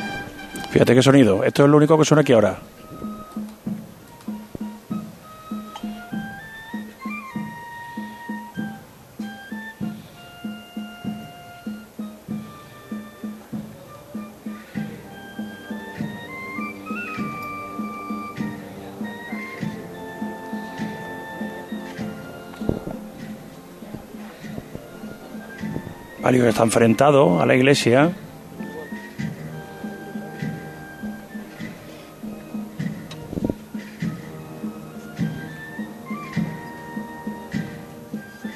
Fíjate qué sonido. Esto es lo único que suena aquí ahora. Que está enfrentado a la iglesia.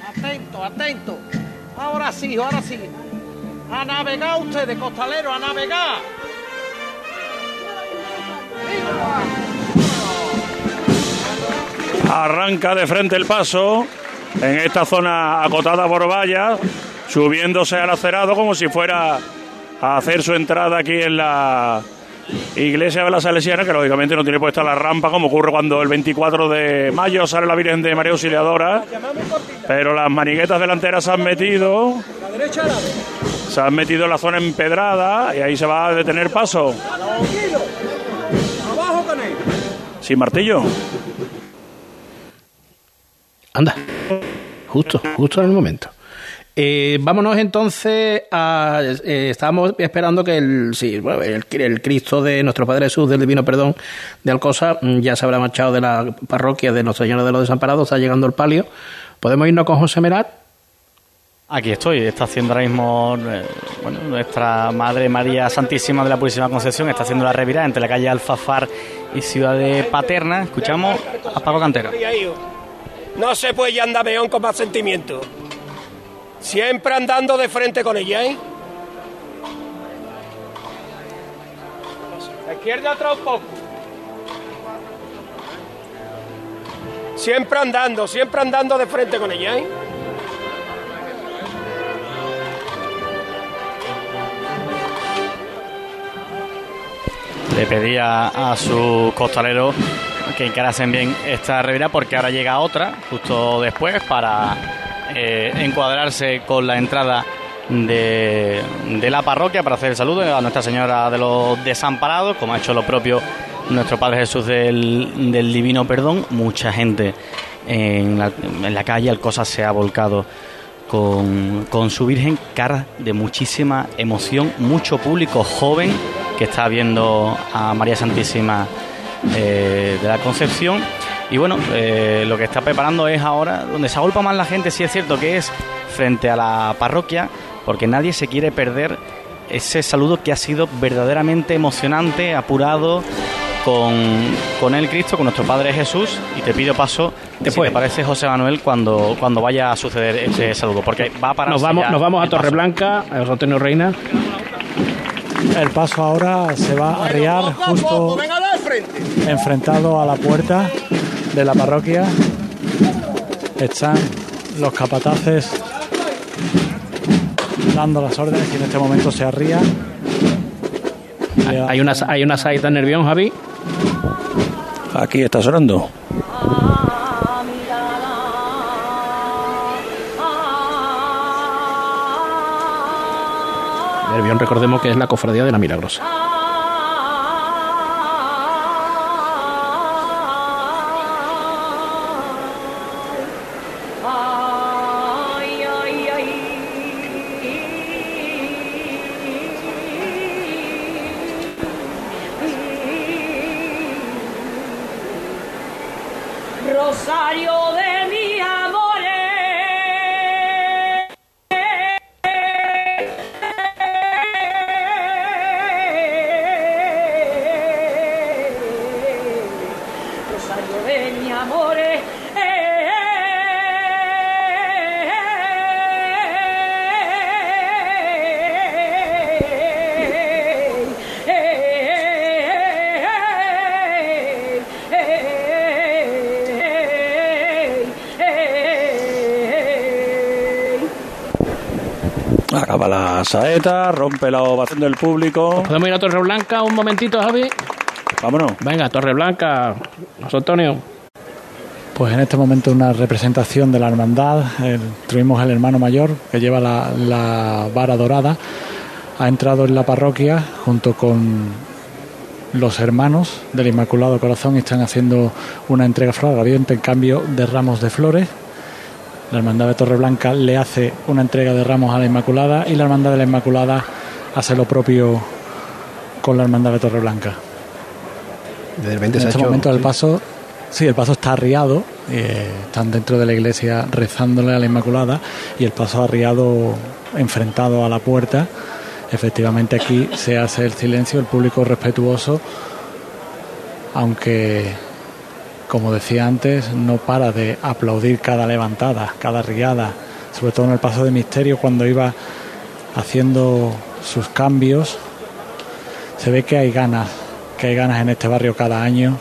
Atento, atento. Ahora sí, ahora sí. A navegar ustedes, costalero, a navegar. Arranca de frente el paso en esta zona acotada por vallas, subiéndose al acerado como si fuera a hacer su entrada aquí en la iglesia de la Salesiana, que lógicamente no tiene puesta la rampa como ocurre cuando el 24 de mayo sale la Virgen de María Auxiliadora, pero las maniguetas delanteras se han metido, se han metido en la zona empedrada y ahí se va a detener paso. Sin martillo. Anda, justo, justo en el momento. Eh, vámonos entonces a. eh, estábamos esperando que el, sí, bueno, el, el Cristo de nuestro Padre Jesús del Divino Perdón de Alcosa mm, ya se habrá marchado de la parroquia de Nuestra Señora de los Desamparados, está llegando el palio. ¿Podemos irnos con José Merat? Aquí estoy, está haciendo ahora mismo eh, bueno, nuestra Madre María Santísima de la Purísima Concepción, está haciendo la revirada entre la calle Alfafar y Ciudad de Paterna. Escuchamos a Paco Cantero. No se puede ya andar meón con más sentimiento. Siempre andando de frente con ella, ¿eh? La izquierda atrás un poco. Siempre andando, siempre andando de frente con ella, ¿eh? Le pedía a sus costaleros que encarasen bien esta revirada porque ahora llega otra justo después para eh, encuadrarse con la entrada de, de la parroquia para hacer el saludo a Nuestra Señora de los Desamparados, como ha hecho lo propio nuestro Padre Jesús del, del Divino Perdón. Mucha gente en la, en la calle Alcosa se ha volcado con, con su Virgen, cara de muchísima emoción, mucho público joven que está viendo a María Santísima eh, de la Concepción. Y bueno, eh, lo que está preparando es ahora, donde se agolpa más la gente, sí es cierto que es frente a la parroquia, porque nadie se quiere perder ese saludo que ha sido verdaderamente emocionante, apurado, con, con el Cristo, con nuestro Padre Jesús. Y te pido paso, si te parece, José Manuel, cuando, cuando vaya a suceder ese saludo, porque va a parar. Nos vamos, nos vamos a Torreblanca, a Antonio Reina. El paso ahora se va a arriar justo enfrentado a la puerta de la parroquia. Están los capataces dando las órdenes y en este momento se arría. Hay una, hay una saeta en Nervión, Javi. Aquí está sonando. Nervión, recordemos que es la cofradía de la Milagrosa. La saeta, rompe la ovación del público. ¿Podemos ir a Torre Blanca un momentito, Javi? Vámonos. Venga, Torre Blanca, José Antonio. Pues en este momento una representación de la hermandad. El, tuvimos el hermano mayor que lleva la, la vara dorada. Ha entrado en la parroquia junto con los hermanos del Inmaculado Corazón y están haciendo una entrega floral. Habido intercambio de ramos de flores. La hermandad de Torreblanca le hace una entrega de ramos a la Inmaculada y la hermandad de la Inmaculada hace lo propio con la hermandad de Torreblanca. De repente En se ha este hecho- momento el paso, sí, el paso está arriado, eh, están dentro de la iglesia rezándole a la Inmaculada y el paso arriado enfrentado a la puerta. Efectivamente aquí se hace el silencio, el público respetuoso, aunque como decía antes, no para de aplaudir cada levantada, cada riada, sobre todo en el paso de misterio cuando iba haciendo sus cambios. Se ve que hay ganas, que hay ganas en este barrio cada año.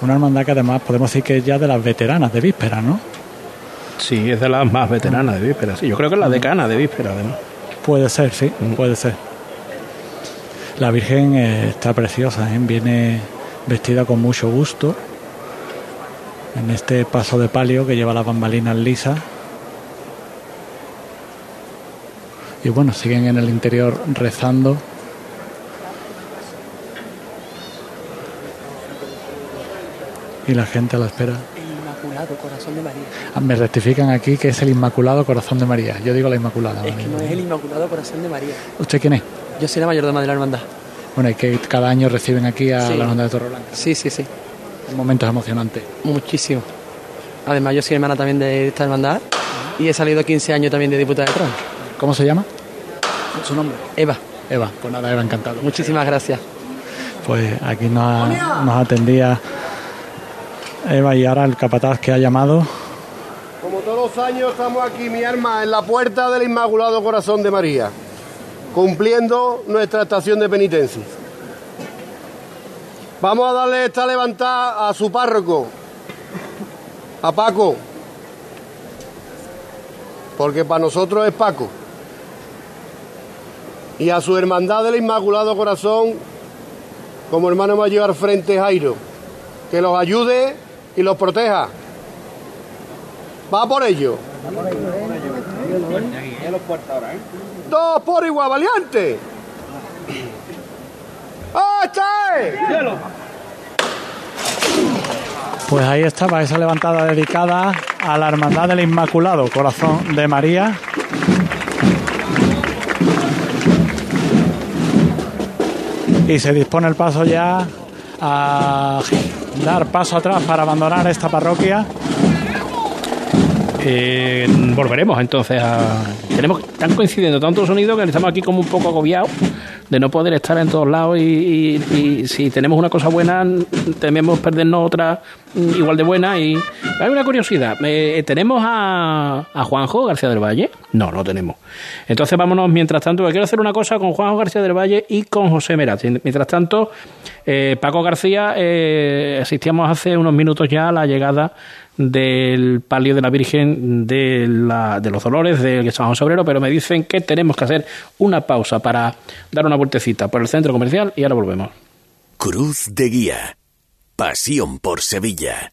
Una hermandad que además podemos decir que es ya de las veteranas de víspera, ¿no? Sí, es de las más veteranas de víspera. Sí, yo creo que es la decana de víspera, además. Puede ser, sí, puede ser. La Virgen está preciosa, ¿eh? viene vestida con mucho gusto en este paso de palio que lleva las bambalinas lisas. Y bueno, siguen en el interior rezando. Y la gente a la espera. El Inmaculado Corazón de María. Ah, Me rectifican aquí que es el Inmaculado Corazón de María. Yo digo la Inmaculada. Es que no es el Inmaculado Corazón de María. ¿Usted quién es? Yo soy la mayordoma de la hermandad. Bueno, y que cada año reciben aquí a Sí. la hermandad de Torreblanca. Sí, sí, sí. Momentos emocionantes. Muchísimo. Además, yo soy hermana también de esta hermandad y he salido 15 años también de diputada de Trono. ¿Cómo se llama? Su nombre. Eva. Eva, pues nada, Eva, encantado. Muchísimas gracias. Pues aquí nos, nos atendía Eva y ahora el capataz que ha llamado. Como todos los años estamos aquí, mi arma, en la puerta del Inmaculado Corazón de María, cumpliendo nuestra estación de penitencia. Vamos a darle esta levantada a su párroco, a Paco, porque para nosotros es Paco, y a su hermandad del Inmaculado Corazón, como hermano mayor al frente Jairo, que los ayude y los proteja. Va por ello. Dos por igual, valiente. Pues ahí estaba esa levantada dedicada a la hermandad del Inmaculado Corazón de María. Y se dispone el paso ya a dar paso atrás para abandonar esta parroquia. Eh, volveremos entonces a. Tenemos, están coincidiendo tantos sonidos que estamos aquí como un poco agobiados de no poder estar en todos lados y, y- si tenemos una cosa buena tememos perdernos otra igual de buena y hay una curiosidad. Eh, tenemos a, a Juanjo García del Valle no no tenemos. Entonces vámonos mientras tanto quiero hacer una cosa con Juanjo García del Valle y con José Meraz mientras tanto eh, Paco García eh, asistíamos hace unos minutos ya a la llegada del palio de la Virgen de, los Dolores de San José Obrero, pero me dicen que tenemos que hacer una pausa para dar una vueltecita por el centro comercial y ahora volvemos. Cruz de Guía. Pasión por Sevilla.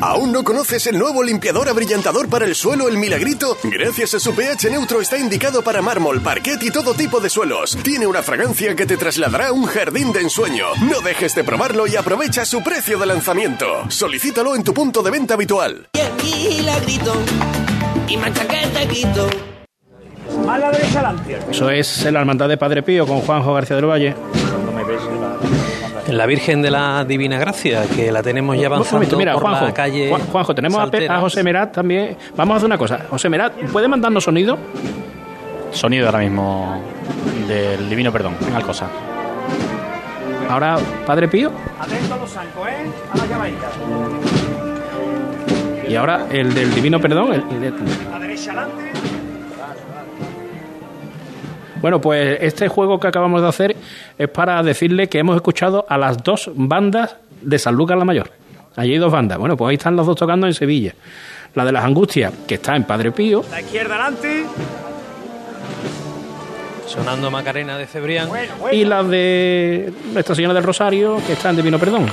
¿Aún no conoces el nuevo limpiador abrillantador para el suelo El Milagrito? Gracias a su pH neutro está indicado para mármol, parquet y todo tipo de suelos. Tiene una fragancia que te trasladará a un jardín de ensueño. No dejes de probarlo y aprovecha su precio de lanzamiento. Solicítalo en tu punto de venta habitual. Milagrito y mancha que te quito. Más la derecha adelante. Eso es la hermandad de Padre Pío con Juanjo García del Valle. La Virgen de la Divina Gracia, que la tenemos ya avanzando momento, mira, por Juanjo, la calle. Juan- Juanjo, tenemos a. José Merat también. Vamos a hacer una cosa. José Merat, ¿puede mandarnos sonido? Sonido ahora mismo del Divino Perdón, en Alcosa. Ahora, Padre Pío. Atento a los zancos, ¿eh? A la llamadita. Y ahora el del Divino Perdón. el- el de- A derecha adelante. Bueno, pues este juego que acabamos de hacer es para decirle que hemos escuchado a las dos bandas de San Lucas la Mayor. Allí hay dos bandas. Bueno, pues ahí están los dos tocando en Sevilla. La de las Angustias, que está en Padre Pío, La izquierda adelante. Sonando Macarena de Cebrián. y la de Nuestra Señora del Rosario, que está en Divino Perdón.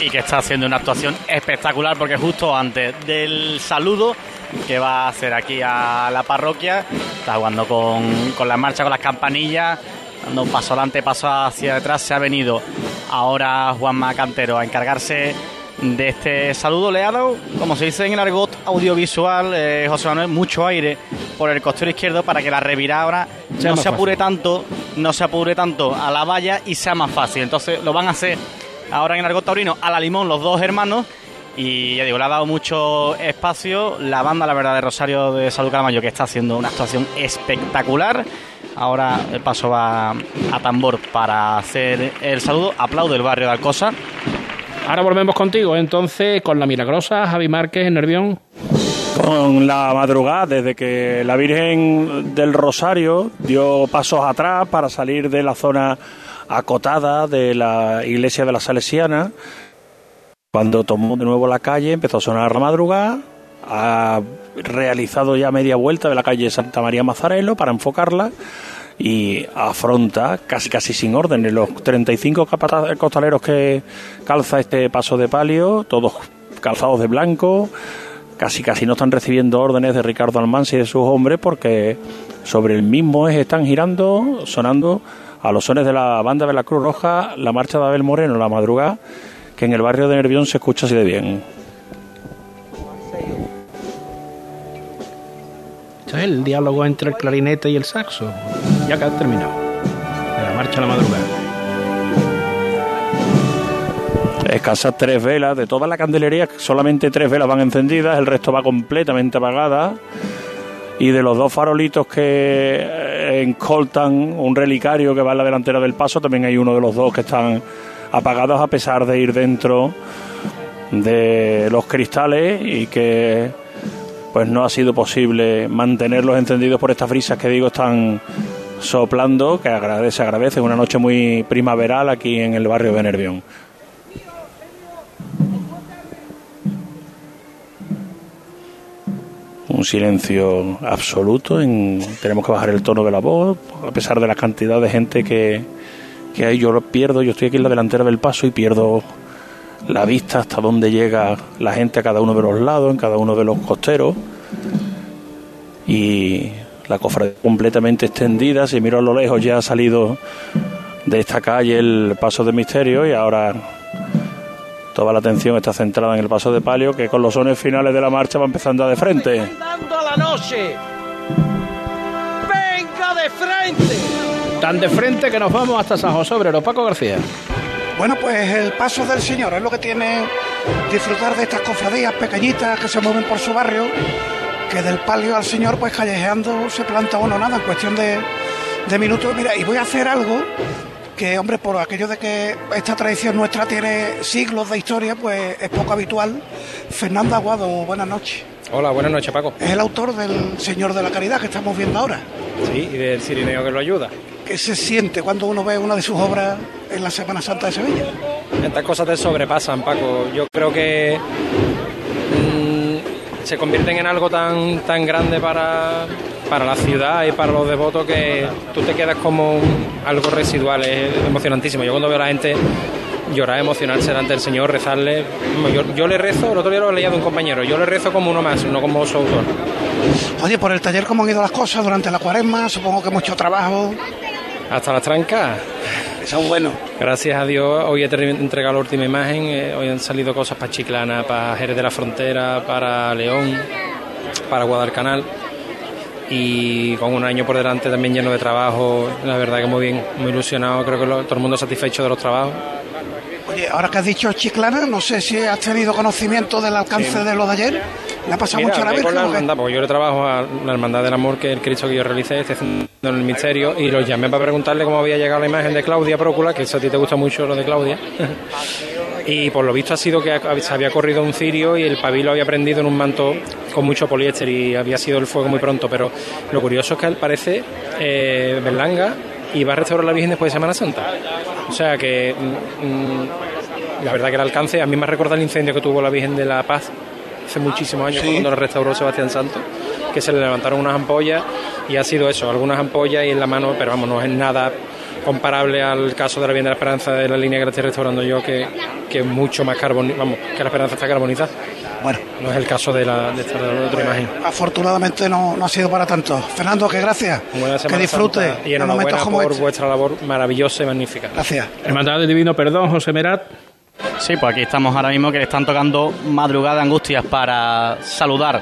y que está haciendo una actuación espectacular porque justo antes del saludo que va a hacer aquí a la parroquia. Está jugando con, con la marcha, con las campanillas, dando un paso adelante, paso hacia detrás, se ha venido ahora Juanma Cantero a encargarse de este saludo. Le ha dado, como se dice en el argot audiovisual, eh, José Manuel, mucho aire por el costero izquierdo para que la revirada ahora Sea no se apure tanto, no se apure tanto a la valla y sea más fácil. Entonces lo van a hacer ahora en el argot taurino a la limón los dos hermanos y ya digo, le ha dado mucho espacio la banda, la verdad, de Rosario de Salud Calamayo, que está haciendo una actuación espectacular. Ahora el paso va a tambor para hacer el saludo. Aplaude el barrio de Alcosa. Ahora volvemos contigo, entonces, con la milagrosa Javi Márquez en Nervión. Con la madrugada, desde que la Virgen del Rosario dio pasos atrás para salir de la zona acotada de la iglesia de la Salesiana, cuando tomó de nuevo la calle, empezó a sonar la madrugada, ha realizado ya media vuelta de la calle Santa María Mazarelo para enfocarla y afronta casi casi sin orden los 35 capata- costaleros que calza este paso de palio, todos calzados de blanco, casi casi no están recibiendo órdenes de Ricardo Almansi y de sus hombres porque sobre el mismo eje están girando, sonando a los sones de la banda de la Cruz Roja, la marcha de Abel Moreno, la madrugada, que en el barrio de Nervión se escucha así de bien. Es el diálogo entre el clarinete y el saxo. Ya que ha terminado. De la marcha a la madrugada. Escasas tres velas, de toda la candelería, solamente tres velas van encendidas, el resto va completamente apagada. Y de los dos farolitos que eh, escoltan un relicario que va en la delantera del paso, también hay uno de los dos que están apagados a pesar de ir dentro de los cristales y que pues no ha sido posible mantenerlos encendidos por estas brisas que digo están soplando, que agradece, agradece, una noche muy primaveral aquí en el barrio de Nervión. un silencio absoluto. En, tenemos que bajar el tono de la voz, a pesar de la cantidad de gente que, que hay. Yo lo pierdo, yo estoy aquí en la delantera del paso y pierdo la vista hasta donde llega la gente a cada uno de los lados, en cada uno de los costeros. Y la cofradía completamente extendida. Si miro a lo lejos, ya ha salido de esta calle el paso de misterio y ahora toda la atención está centrada en el paso de palio que con los sones finales de la marcha va empezando a de frente. Venga de frente. Tan de frente que nos vamos hasta San José Obrero. Paco García. Bueno, pues el paso del Señor es lo que tiene disfrutar de estas cofradías pequeñitas que se mueven por su barrio, que del palio al Señor, pues callejeando se planta uno nada, en cuestión de, de minutos. Mira, y voy a hacer algo que, hombre, por aquello de que esta tradición nuestra tiene siglos de historia, pues es poco habitual, Fernando Aguado, buenas noches. Hola, buenas noches, Paco. Es el autor del Señor de la Caridad que estamos viendo ahora. Sí, y del Cirineo que lo ayuda. ¿Qué se siente cuando uno ve una de sus obras en la Semana Santa de Sevilla? Estas cosas te sobrepasan, Paco. Yo creo que mm, se convierten en algo tan, tan grande para, para la ciudad y para los devotos que tú te quedas como un- algo residual. Es emocionantísimo. Yo cuando veo a la gente llorar, emocionarse delante del Señor, rezarle. Yo, yo le rezo, el otro día lo leía de un compañero, yo le rezo como uno más, no como su autor. Oye, por el taller, ¿cómo han ido las cosas durante la cuaresma? Supongo que mucho trabajo. Hasta las trancas. Eso es bueno. Gracias a Dios, hoy he entregado la última imagen, eh, hoy han salido cosas para Chiclana, para Jerez de la Frontera, para León, para Guadalcanal y con un año por delante también lleno de trabajo, la verdad que muy bien, muy ilusionado, creo que lo- todo el mundo satisfecho de los trabajos. Oye, ahora que has dicho Chiclana, no sé si has tenido conocimiento del alcance Sí. de lo de ayer. ¿Le ha pasado Mira, mucho a la con Virgen? la hermandad, porque yo le trabajo a la Hermandad del Amor, que es el Cristo que yo realicé, estoy haciendo en el misterio, y los llamé para preguntarle cómo había llegado la imagen de Claudia Prócula, que eso a ti te gusta mucho lo de Claudia. *laughs* y por lo visto ha sido que se había corrido un cirio y el pabilo había prendido en un manto con mucho poliéster y había sido el fuego muy pronto, pero lo curioso es que al parece eh, Berlanga y va a restaurar la Virgen después de Semana Santa. O sea que mm, mm, la verdad que el alcance, a mí me recuerda el incendio que tuvo la Virgen de la Paz hace muchísimos años Sí. cuando lo restauró Sebastián Santos, que se le levantaron unas ampollas y ha sido eso, algunas ampollas y en la mano, pero vamos, no es nada comparable al caso de la Virgen de la Esperanza de la línea que la estoy restaurando yo, que, que es mucho más carbonizada, vamos, que la Esperanza está carbonizada. Bueno. No es el caso de la de esta de la otra imagen. Afortunadamente no, no ha sido para tanto. Fernando, que gracias. Que disfrute Santa y en momentos enhorabuena por este. vuestra labor maravillosa y magnífica. Gracias. Hermandad del Divino Perdón, José Merat. Sí, pues aquí estamos ahora mismo que le están tocando madrugada angustias para saludar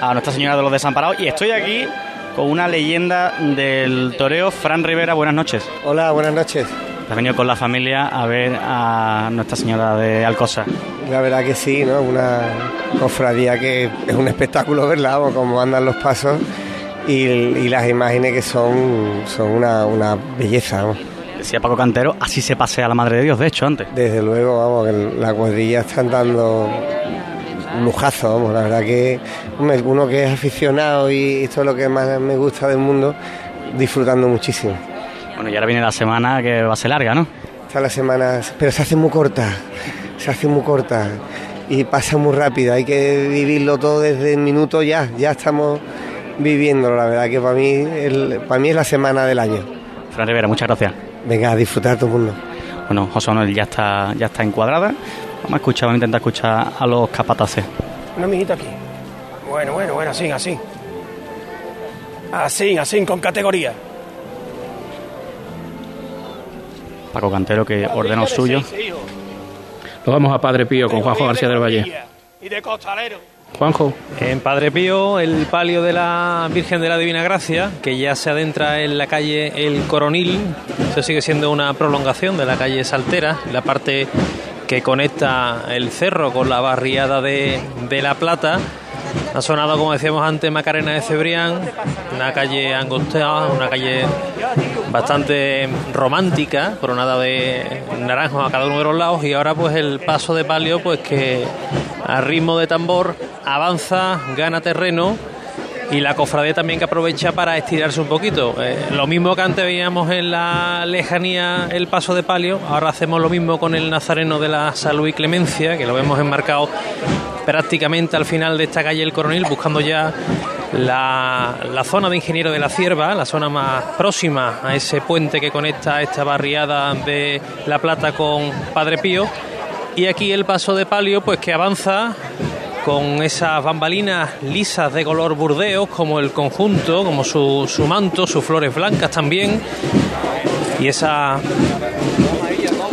a Nuestra Señora de los Desamparados. Y estoy aquí con una leyenda del toreo, Fran Rivera. Buenas noches. Hola, buenas noches. Has venido con la familia a ver a Nuestra Señora de Alcosa. La verdad que sí, ¿no? Una cofradía que es un espectáculo verla, cómo andan los pasos y, y las imágenes que son, son una, una belleza. Decía Paco Cantero, así se pasea la Madre de Dios, de hecho, antes. Desde luego, vamos, que la cuadrilla están dando un lujazo, vamos, la verdad que uno que es aficionado y esto es lo que más me gusta del mundo, disfrutando muchísimo. Bueno, y ahora viene la semana que va a ser larga, ¿no? Está la semana, pero se hace muy corta, se hace muy corta y pasa muy rápido. Hay que vivirlo todo desde el minuto ya, ya estamos viviéndolo. La verdad que para mí, el- para mí es la semana del año. Fran Rivera, muchas gracias. Venga, a disfrutar todo el mundo. Bueno, José Manuel ya está, ya está encuadrada. Vamos a escuchar, vamos a intentar escuchar a los capataces. Una amiguita aquí. Bueno, bueno, bueno, así, así. Así, así, con categoría. Paco Cantero que ordenó suyo. Lo vamos a Padre Pío con Juanjo García del Valle. Y de costalero. Juanjo. En Padre Pío, el palio de la Virgen de la Divina Gracia, que ya se adentra en la calle El Coronil, eso sigue siendo una prolongación de la calle Saltera, la parte que conecta el cerro con la barriada de, de La Plata. Ha sonado, como decíamos antes, Macarena de Cebrián, una calle angosteada, una calle bastante romántica, coronada de naranjos a cada uno de los lados, y ahora pues el paso de palio, pues que a ritmo de tambor avanza, gana terreno y la cofradía también que aprovecha para estirarse un poquito. Eh, lo mismo que antes veíamos en la lejanía el paso de palio, ahora hacemos lo mismo con el nazareno de la salud y clemencia, que lo vemos enmarcado prácticamente al final de esta calle El Coronil, buscando ya la, la zona de Ingeniero de la Cierva, la zona más próxima a ese puente que conecta esta barriada de La Plata con Padre Pío. Y aquí el paso de palio, pues que avanza con esas bambalinas lisas de color burdeos, como el conjunto, como su, su manto, sus flores blancas también, y esa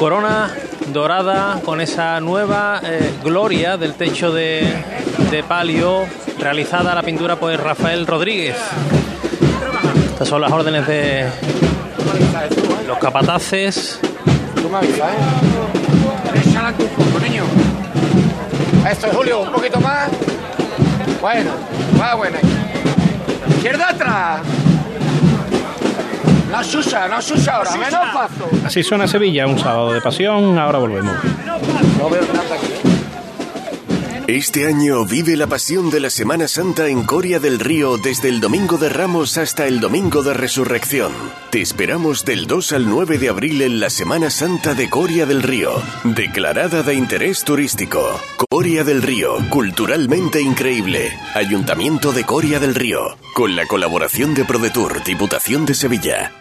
corona dorada con esa nueva eh, gloria del techo de, palio realizada la pintura por Rafael Rodríguez. Estas son las órdenes de los capataces. ¿eh? Esto es Julio, un poquito más. Bueno, va buena. Izquierda atrás. No susa, no susa ahora, menos paso. Así suena Sevilla, un sábado de pasión. Ahora volvemos. No veo nada aquí. Este año vive la pasión de la Semana Santa en Coria del Río desde el Domingo de Ramos hasta el Domingo de Resurrección. Te esperamos del 2 al 9 de abril en la Semana Santa de Coria del Río, declarada de interés turístico. Coria del Río, culturalmente increíble. Ayuntamiento de Coria del Río, con la colaboración de ProDetour, Diputación de Sevilla.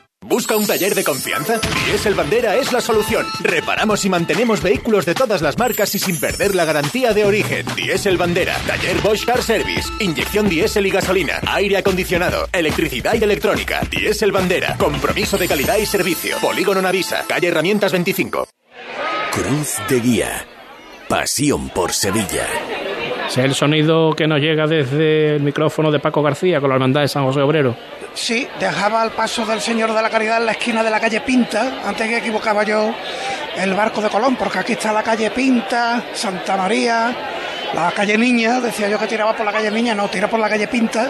¿Busca un taller de confianza? Diesel Bandera es la solución. Reparamos y mantenemos vehículos de todas las marcas y sin perder la garantía de origen. Diesel Bandera, taller Bosch Car Service, inyección diésel y gasolina, aire acondicionado, electricidad y electrónica. Diesel Bandera, compromiso de calidad y servicio. Polígono Navisa, calle Herramientas 25. Cruz de Guía. Pasión por Sevilla. Es el sonido que nos llega desde el micrófono de Paco García con la Hermandad de San José Obrero. Sí, dejaba al paso del Señor de la Caridad en la esquina de la calle Pinta, antes que equivocaba yo el barco de Colón, porque aquí está la calle Pinta, Santa María, la calle Niña, decía yo que tiraba por la calle Niña, no, tira por la calle Pinta,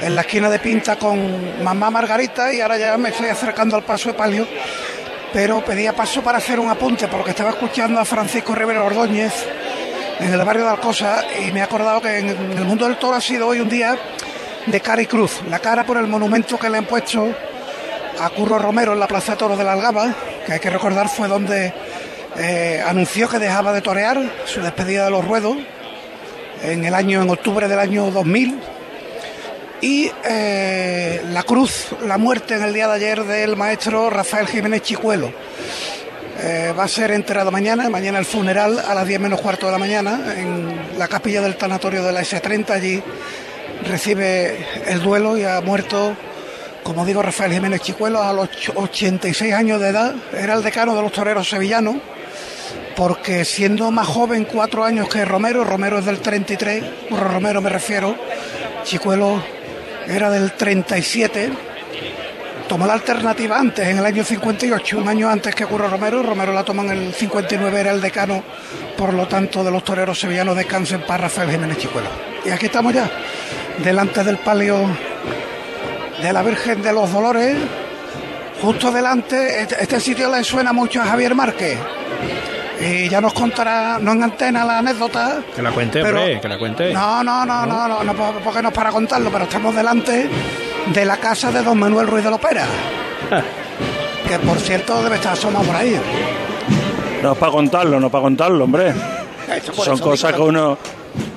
en la esquina de Pinta con mamá Margarita y ahora ya me estoy acercando al paso de palio, pero pedía paso para hacer un apunte, porque estaba escuchando a Francisco Rivera Ordóñez en el barrio de Alcosa y me he acordado que en el mundo del toro ha sido hoy un día de cara y cruz. La cara por el monumento que le han puesto a Curro Romero en la Plaza Toro de la Algaba, que hay que recordar fue donde eh, anunció que dejaba de torear su despedida de los ruedos en el año en octubre del año 2000 y eh, la cruz, la muerte en el día de ayer del maestro Rafael Jiménez Chicuelo. Eh, va a ser enterrado mañana, mañana el funeral a las 10 menos cuarto de la mañana en la capilla del tanatorio de la S30 allí recibe el duelo y ha muerto, como digo, Rafael Jiménez Chicuelo a los 86 años de edad. Era el decano de los toreros sevillanos, porque siendo más joven cuatro años que Romero, Romero es del 33, Curro Romero me refiero, Chicuelo era del 37. Tomó la alternativa antes, en el año 58, un año antes que Curro Romero. Romero la toma en el 59, era el decano, por lo tanto, de los toreros sevillanos. Descansen para Rafael Jiménez Chicuelo. Y aquí estamos ya, delante del palio de la Virgen de los Dolores, justo delante, este, este sitio le suena mucho a Javier Márquez. Y ya nos contará, no en antena la anécdota. Que la cuente, Pero- hombre, que la cuente. No, no, no, no, no, no, po- porque no es para contarlo, pero estamos delante de la casa de don Manuel Ruiz de Lopera. que por cierto debe estar asomado por ahí. No es para contarlo, no es para contarlo, hombre. Son cosas que uno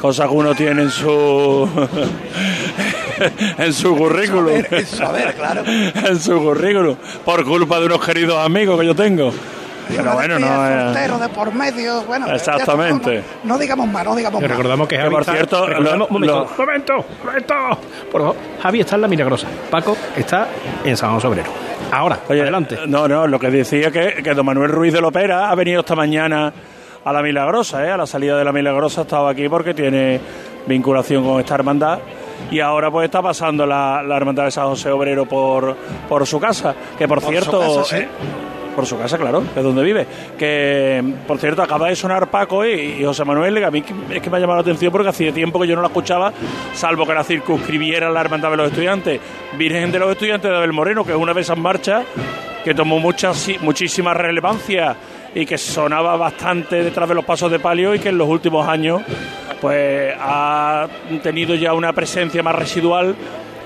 cosas que uno tiene en su *laughs* en su currículum. Saber, es saber, claro. *laughs* en su currículum. Por culpa de unos queridos amigos que yo tengo. Pero bueno, no es. soltero de por medio, bueno. Exactamente. no, no digamos más, no digamos más. recordamos que por está- cierto, lo- un momento, lo- un momento. Por favor, Javi está en la Milagrosa. Paco está en San José Obrero. Ahora, adelante. No, no, lo que decía que, que don Manuel Ruiz de Lopera ha venido esta mañana a la Milagrosa, ¿eh? a la salida de la Milagrosa estaba aquí porque tiene vinculación con esta hermandad y ahora pues está pasando la, la hermandad de San José Obrero por, por su casa, que por, Por su cierto... casa, sí. eh, por su casa, claro, que es donde vive. Que, por cierto, acaba de sonar Paco y, y José Manuel, que a mí es que me ha llamado la atención porque hacía tiempo que yo no la escuchaba, salvo que la circunscribiera la Hermandad de los Estudiantes. Virgen de los Estudiantes de Abel Moreno, que es una de esas marchas que tomó mucha, muchísima relevancia y que sonaba bastante detrás de los pasos de palio y que en los últimos años pues ha tenido ya una presencia más residual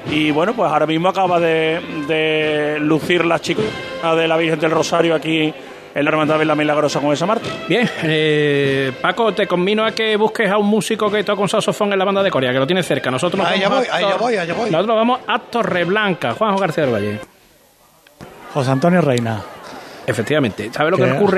y bueno, pues ahora mismo acaba de, de lucir la chica de la Virgen del Rosario aquí en la hermandad de la Milagrosa con esa Marte. Bien, eh, Paco, te convino a que busques a un músico que toca un saxofón en la banda de Corea, que lo tiene cerca. Nosotros nos Allá vamos voy, a allá Tor- voy, allá voy. Nosotros vamos a Torreblanca, Juanjo García del Valle. José Antonio Reina. Efectivamente. ¿Sabe lo Que- ocurre?